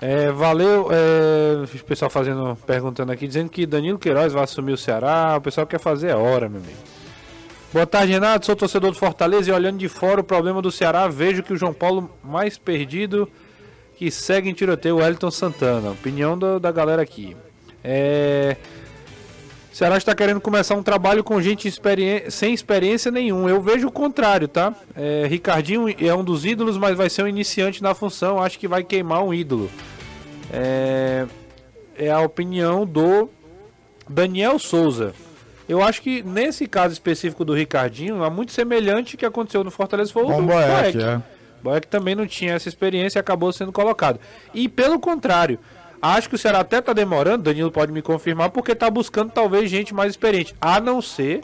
S3: Né?
S2: É, valeu. É, o pessoal fazendo, perguntando aqui, dizendo que Danilo Queiroz vai assumir o Ceará. O pessoal quer fazer a hora, meu amigo. Boa tarde, Renato. Sou torcedor do Fortaleza e olhando de fora o problema do Ceará, vejo que o João Paulo mais perdido que segue em tiroteio o Wellington Santana. Opinião do, da galera aqui. É. Ceará está querendo começar um trabalho com gente sem experiência nenhuma. Eu vejo o contrário, tá? É, Ricardinho é um dos ídolos, mas vai ser um iniciante na função. Acho que vai queimar um ídolo. É, é a opinião do Daniel Souza. Eu acho que nesse caso específico do Ricardinho, é muito semelhante que aconteceu no Fortaleza foi o
S6: Bom, Boeck. Boeck. É.
S2: Boeck também não tinha essa experiência e acabou sendo colocado. E pelo contrário, Acho que o Ceará até tá demorando, Danilo pode me confirmar, porque tá buscando talvez gente mais experiente. A não ser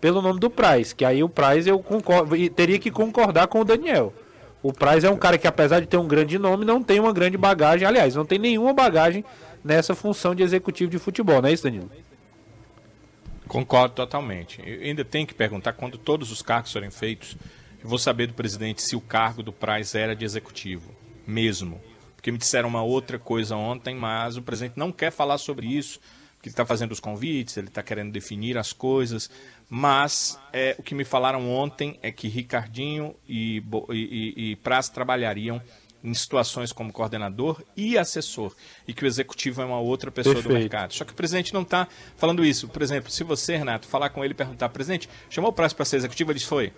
S2: pelo nome do Price, que aí o Price eu concordo, teria que concordar com o Daniel. O Price é um cara que, apesar de ter um grande nome, não tem uma grande bagagem. Aliás, não tem nenhuma bagagem nessa função de executivo de futebol, não é isso, Danilo?
S4: Concordo totalmente. Eu ainda tenho que perguntar quando todos os cargos forem feitos. Eu vou saber do presidente se o cargo do Price era de executivo, mesmo porque me disseram uma outra coisa ontem, mas o presidente não quer falar sobre isso, porque ele está fazendo os convites, ele está querendo definir as coisas, mas é, o que me falaram ontem é que Ricardinho e, e, e Praz trabalhariam em situações como coordenador e assessor, e que o executivo é uma outra pessoa Perfeito. do mercado. Só que o presidente não está falando isso. Por exemplo, se você, Renato, falar com ele e perguntar, presidente, chamou o Praz para ser executivo? Ele disse, foi.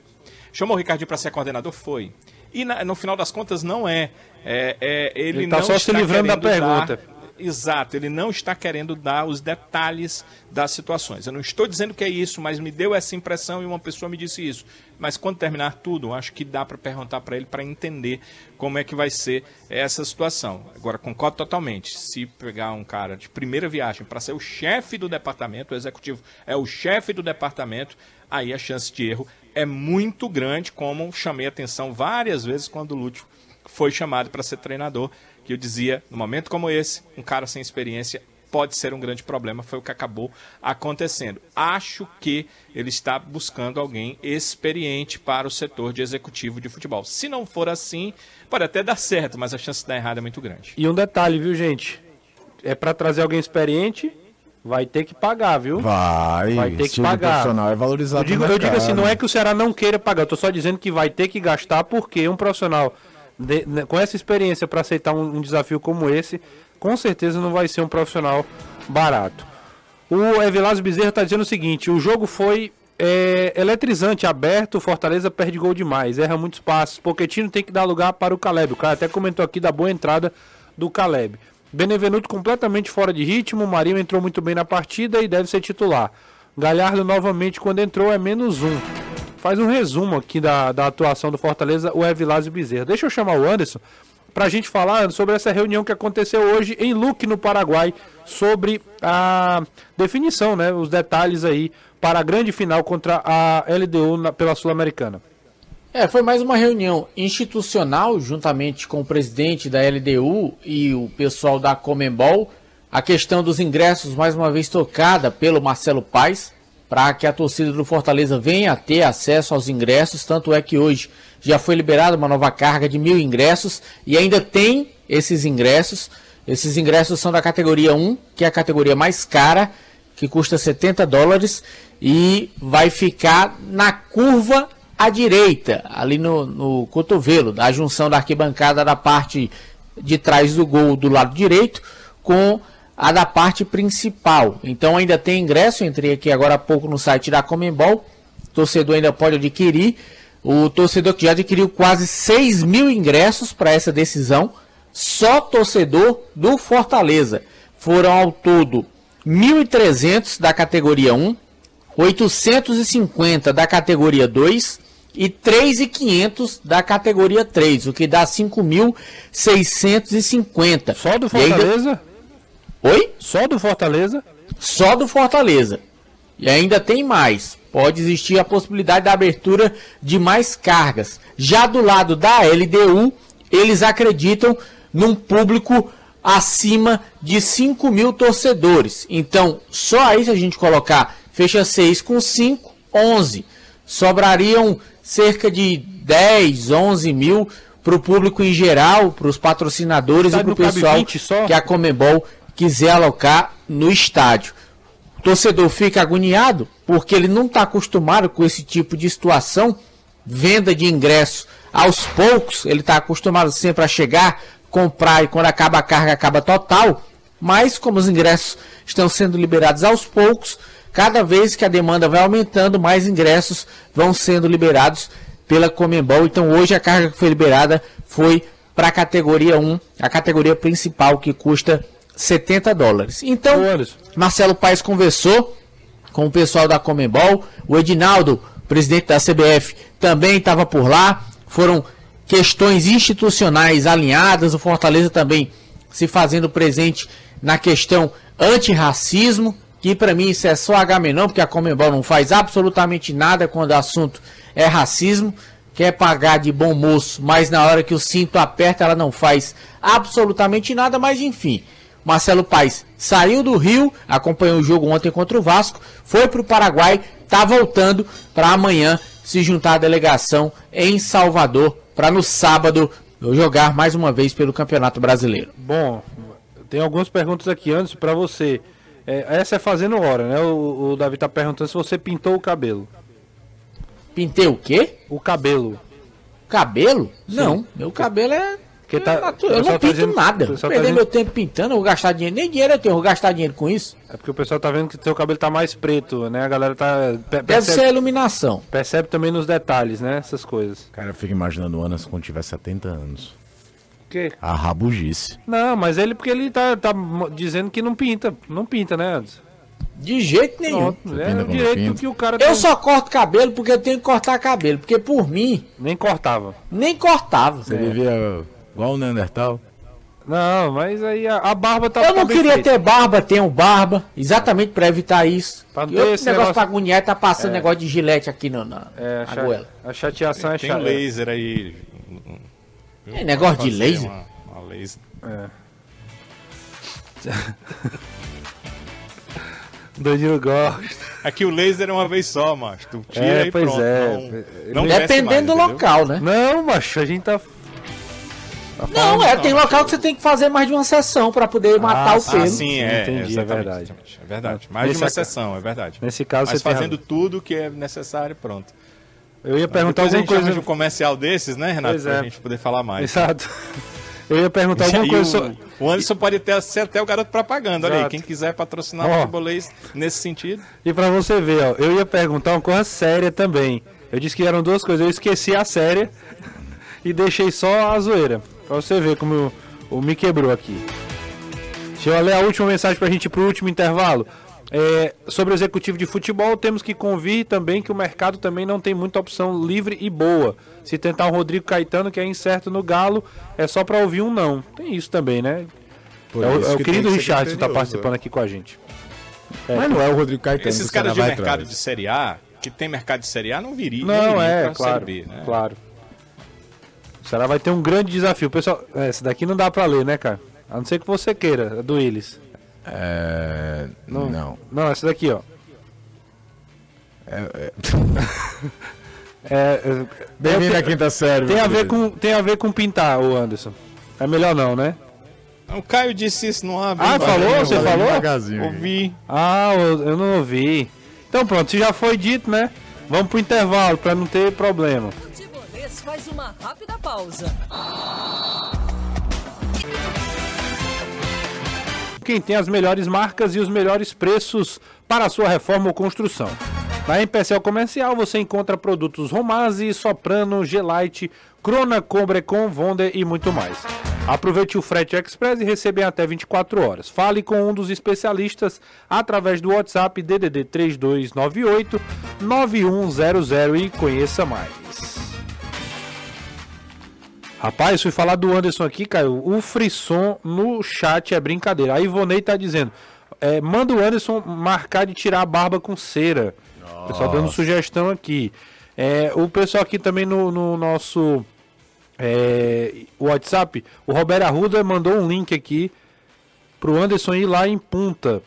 S4: Chamou o Ricardinho para ser coordenador? Foi. E na, no final das contas não é. é, é ele,
S2: ele tá só se livrando da pergunta.
S4: Dar, Exato, ele não está querendo dar os detalhes das situações. Eu não estou dizendo que é isso, mas me deu essa impressão e uma pessoa me disse isso. Mas quando terminar tudo, acho que dá para perguntar para ele para entender como é que vai ser essa situação. Agora, concordo totalmente. Se pegar um cara de primeira viagem para ser o chefe do departamento, o executivo é o chefe do departamento, aí a chance de erro é muito grande, como chamei atenção várias vezes quando o Lúcio foi chamado para ser treinador, que eu dizia, no momento como esse, um cara sem experiência pode ser um grande problema, foi o que acabou acontecendo. Acho que ele está buscando alguém experiente para o setor de executivo de futebol. Se não for assim, pode até dar certo, mas a chance de dar errado é muito grande.
S2: E um detalhe, viu, gente? É para trazer alguém experiente, vai ter que pagar, viu?
S6: Vai,
S2: Vai ter que pagar.
S6: profissional é valorizado
S2: Eu digo, eu digo assim, não é que o Ceará não queira pagar, eu tô só dizendo que vai ter que gastar porque um profissional de- né, com essa experiência para aceitar um, um desafio como esse, com certeza não vai ser um profissional barato. O Evilásio Bezerra está dizendo o seguinte: o jogo foi é, eletrizante, aberto, Fortaleza perde gol demais, erra muitos passos. Poquetino tem que dar lugar para o Caleb. O cara até comentou aqui da boa entrada do Caleb. Benevenuto completamente fora de ritmo, Marinho entrou muito bem na partida e deve ser titular. Galhardo novamente quando entrou é menos um. Faz um resumo aqui da, da atuação do Fortaleza, o Evilásio Bezerra. Deixa eu chamar o Anderson para a gente falar sobre essa reunião que aconteceu hoje em Luque, no Paraguai, sobre a definição, né, os detalhes aí para a grande final contra a LDU na- pela Sul-Americana.
S3: É, foi mais uma reunião institucional, juntamente com o presidente da LDU e o pessoal da Comembol. A questão dos ingressos, mais uma vez tocada pelo Marcelo Paes, para que a torcida do Fortaleza venha a ter acesso aos ingressos. Tanto é que hoje já foi liberada uma nova carga de mil ingressos e ainda tem esses ingressos. Esses ingressos são da categoria 1, que é a categoria mais cara, que custa 70 dólares e vai ficar na curva à direita, ali no, no cotovelo, da junção da arquibancada da parte de trás do gol do lado direito com a da parte principal. Então ainda tem ingresso, entrei aqui agora há pouco no site da Comembol, torcedor ainda pode adquirir. O torcedor que já adquiriu quase 6 mil ingressos para essa decisão, só torcedor do Fortaleza. Foram ao todo 1.300 da categoria 1, 850 da categoria 2 e 3.500 da categoria 3, o que dá 5.650.
S2: Só do
S3: E ainda-
S2: Fortaleza?
S3: Oi?
S2: Só do Fortaleza?
S3: Só do Fortaleza. E ainda tem mais. Pode existir a possibilidade da abertura de mais cargas. Já do lado da LDU, eles acreditam num público acima de 5 mil torcedores. Então, só aí se a gente colocar, fecha 6 com 5, 11. Sobrariam cerca de 10, 11 mil para o público em geral, para os patrocinadores e para o pessoal
S2: 20 só?
S3: que a Comebol quiser alocar no estádio. O torcedor fica agoniado porque ele não está acostumado com esse tipo de situação, venda de ingresso aos poucos, ele está acostumado sempre a chegar, comprar e quando acaba a carga acaba total. Mas como os ingressos estão sendo liberados aos poucos, cada vez que a demanda vai aumentando, mais ingressos vão sendo liberados pela Comembol. Então hoje a carga que foi liberada foi para a categoria 1, a categoria principal que custa 70 dólares. Então. Marcelo Paes conversou com o pessoal da Comembol, o Edinaldo, presidente da CBF, também estava por lá. Foram questões institucionais alinhadas, o Fortaleza também se fazendo presente na questão antirracismo, que para mim isso é só H-menor, porque a Comembol não faz absolutamente nada quando o assunto é racismo. Quer pagar de bom moço, mas na hora que o cinto aperta ela não faz absolutamente nada, mas enfim. Marcelo Paes saiu do Rio, acompanhou o jogo ontem contra o Vasco, foi para o Paraguai, está voltando para amanhã se juntar à delegação em Salvador para no sábado jogar mais uma vez pelo Campeonato Brasileiro.
S2: Bom, tem algumas perguntas aqui antes para você. É, essa é fazendo hora, né? O, o Davi tá perguntando se você pintou o cabelo.
S3: Pintei o quê?
S2: O cabelo.
S3: Cabelo? Não, meu cabelo é.
S2: Tá-
S3: eu não
S2: tá
S3: pinto
S2: dizendo-
S3: nada.
S2: tá
S3: perder
S2: dizendo-
S3: meu tempo pintando, eu vou gastar dinheiro. Nem dinheiro eu tenho, eu vou gastar dinheiro com isso.
S2: É porque o pessoal tá vendo que seu cabelo tá mais preto, né? A galera tá. pe-
S3: Deve
S2: Percebe,
S3: ser a iluminação.
S2: percebe também nos detalhes, né? Essas coisas.
S6: Cara, eu fico imaginando o Anderson quando tiver 70 anos.
S2: Que?
S6: A rabugice.
S2: Não, mas ele porque ele tá, tá dizendo que não pinta. Não pinta, né, Anderson?
S3: De jeito nenhum.
S2: Pronto, é o direito
S6: pinta.
S2: que o cara
S3: Eu
S2: tem.
S3: só corto cabelo porque eu tenho que cortar cabelo. Porque por mim,
S2: Nem cortava.
S3: nem cortava.
S6: Você vivia igual o Neandertal?
S2: Não, mas aí a, a barba tá
S3: Eu não
S2: tá
S3: queria
S2: feita.
S3: ter barba, tenho barba, exatamente pra evitar isso.
S2: Pra não
S3: e
S2: ter
S3: outro
S2: esse
S3: negócio,
S2: negócio-
S3: pra agulhar é tá passando negócio de gilete aqui no, na,
S2: É, a,
S3: na goela.
S2: a chateação é
S4: Tem um
S2: chata.
S4: laser aí.
S3: É negócio de laser?
S4: Uma, uma laser.
S2: Danilo gosta.
S4: Aqui o laser é uma vez só, macho. Tu tira
S2: É,
S4: e
S2: pois
S4: pronto.
S2: é.
S4: Não, não desce
S3: Dependendo
S4: mais,
S3: do local, né?
S2: Não, macho, a gente tá. tá
S3: Não, é, tem local que você tem que fazer mais de uma sessão pra poder matar o pelo.
S4: Ah, sim, é.
S2: Entendi, é verdade.
S4: É verdade. Mais
S2: Nesse
S4: de uma
S2: aca-
S4: sessão, é verdade.
S2: Nesse caso,
S4: Mas
S2: você tem
S4: fazendo
S2: razão.
S4: tudo que é necessário, pronto.
S2: Eu ia perguntar
S4: Depois
S2: alguma coisa.
S4: arranja um comercial desses, né, Renato?
S2: Pois
S4: pra
S2: é.
S4: gente poder falar mais.
S2: Exato. Eu ia perguntar alguma coisa
S4: o,
S2: sobre.
S4: o Anderson pode ter, ser até o garoto propaganda. Olha aí,
S2: Exato.
S4: quem quiser patrocinar o futebolês nesse sentido.
S2: E pra você ver, ó, eu ia perguntar uma coisa séria também. Eu disse que eram duas coisas, eu esqueci a séria e deixei só a zoeira. Pra você ver como o, o me quebrou aqui. Deixa eu ler a última mensagem pra gente ir pro último intervalo. É, sobre o executivo de futebol, temos que convir também que o mercado também não tem muita opção livre e boa. Se tentar o Rodrigo Caetano, que é incerto no Galo, é só pra ouvir um não. Tem isso também, né?
S6: Por
S2: é o, é o
S6: que
S2: querido
S6: que
S2: que tá
S6: criterioso,
S2: participando
S6: é.
S2: aqui com a gente.
S6: Mas não é o Rodrigo Caetano.
S4: Esses caras de mercado
S6: atrás.
S4: de Série A, que tem mercado de Série A, não viria.
S2: Não,
S4: viriam
S2: é,
S4: pra
S2: claro.
S4: Série B, né?
S2: Claro. O Ceará vai ter um grande desafio. Pessoal, é, essa daqui não dá pra ler, né, cara? A não ser que você queira, a do Willis.
S6: É... Não.
S2: Não, essa daqui, ó. É, é,
S6: Bem-vindo
S2: tem-
S6: à quinta série.
S2: tem a ver com tem a ver com pintar, o Anderson. É melhor não, né?
S4: O Caio disse isso no ar.
S2: Ah, falou? Você falou?
S6: Devagarzinho.
S4: Ouvi.
S2: Ah, eu, eu não ouvi. Então pronto, se já foi dito, né? Vamos pro intervalo pra não ter problema.
S5: Futebolês faz uma rápida pausa.
S2: Quem tem as melhores marcas e os melhores preços para a sua reforma ou construção. Na Empecel Comercial você encontra produtos Romase, Soprano, Gelite, Crona, Combrecon, Vonder e muito mais. Aproveite o frete express e receba até 24 horas. Fale com um dos especialistas através do WhatsApp DDD 3298 9100 e conheça mais. Rapaz, fui falar do Anderson aqui, Caio. O frisson no chat é brincadeira. A Ivonei tá dizendo: é, manda o Anderson marcar de tirar a barba com cera. O pessoal dando sugestão aqui. É, o pessoal aqui também no, no nosso é, WhatsApp, o Roberto Arruda mandou um link aqui pro Anderson ir lá em Punta.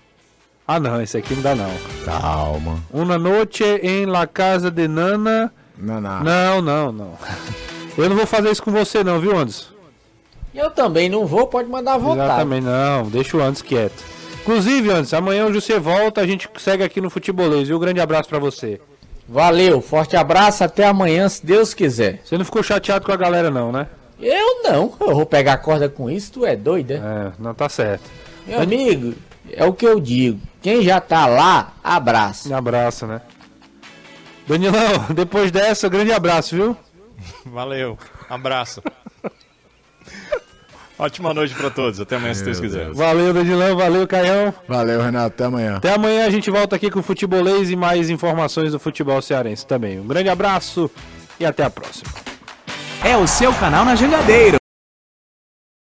S2: Ah, não, esse aqui não dá não.
S6: Calma.
S2: Uma noite em La Casa de Nana.
S6: Não.
S2: Não, não, não. Eu não vou fazer isso com você não, viu, Anderson?
S3: Eu também não vou, pode mandar vontade.
S2: Exatamente, não. Deixa o Anderson quieto. Inclusive, Anderson, amanhã o José volta, a gente segue aqui no Futebolês. E um grande abraço pra você.
S3: Valeu, forte abraço, até amanhã, se Deus quiser.
S2: Você não ficou chateado com a galera não, né?
S3: Eu não, eu vou pegar corda com isso, tu é doido, é?
S2: É, não tá certo.
S3: Meu amigo, é o que eu digo. Quem já tá lá, abraço.
S2: Um abraço, né? Danilão, depois dessa, grande abraço, viu?
S4: Valeu. Abraço. Ótima noite pra todos. Até amanhã, se Deus quiser.
S2: Valeu, Danilão, valeu, Caião.
S6: Valeu, Renato. Até amanhã.
S2: Até amanhã a gente volta aqui com o Futebolês e mais informações do futebol cearense também. Um grande abraço e até a próxima.
S8: É o seu canal na Jangadeiro.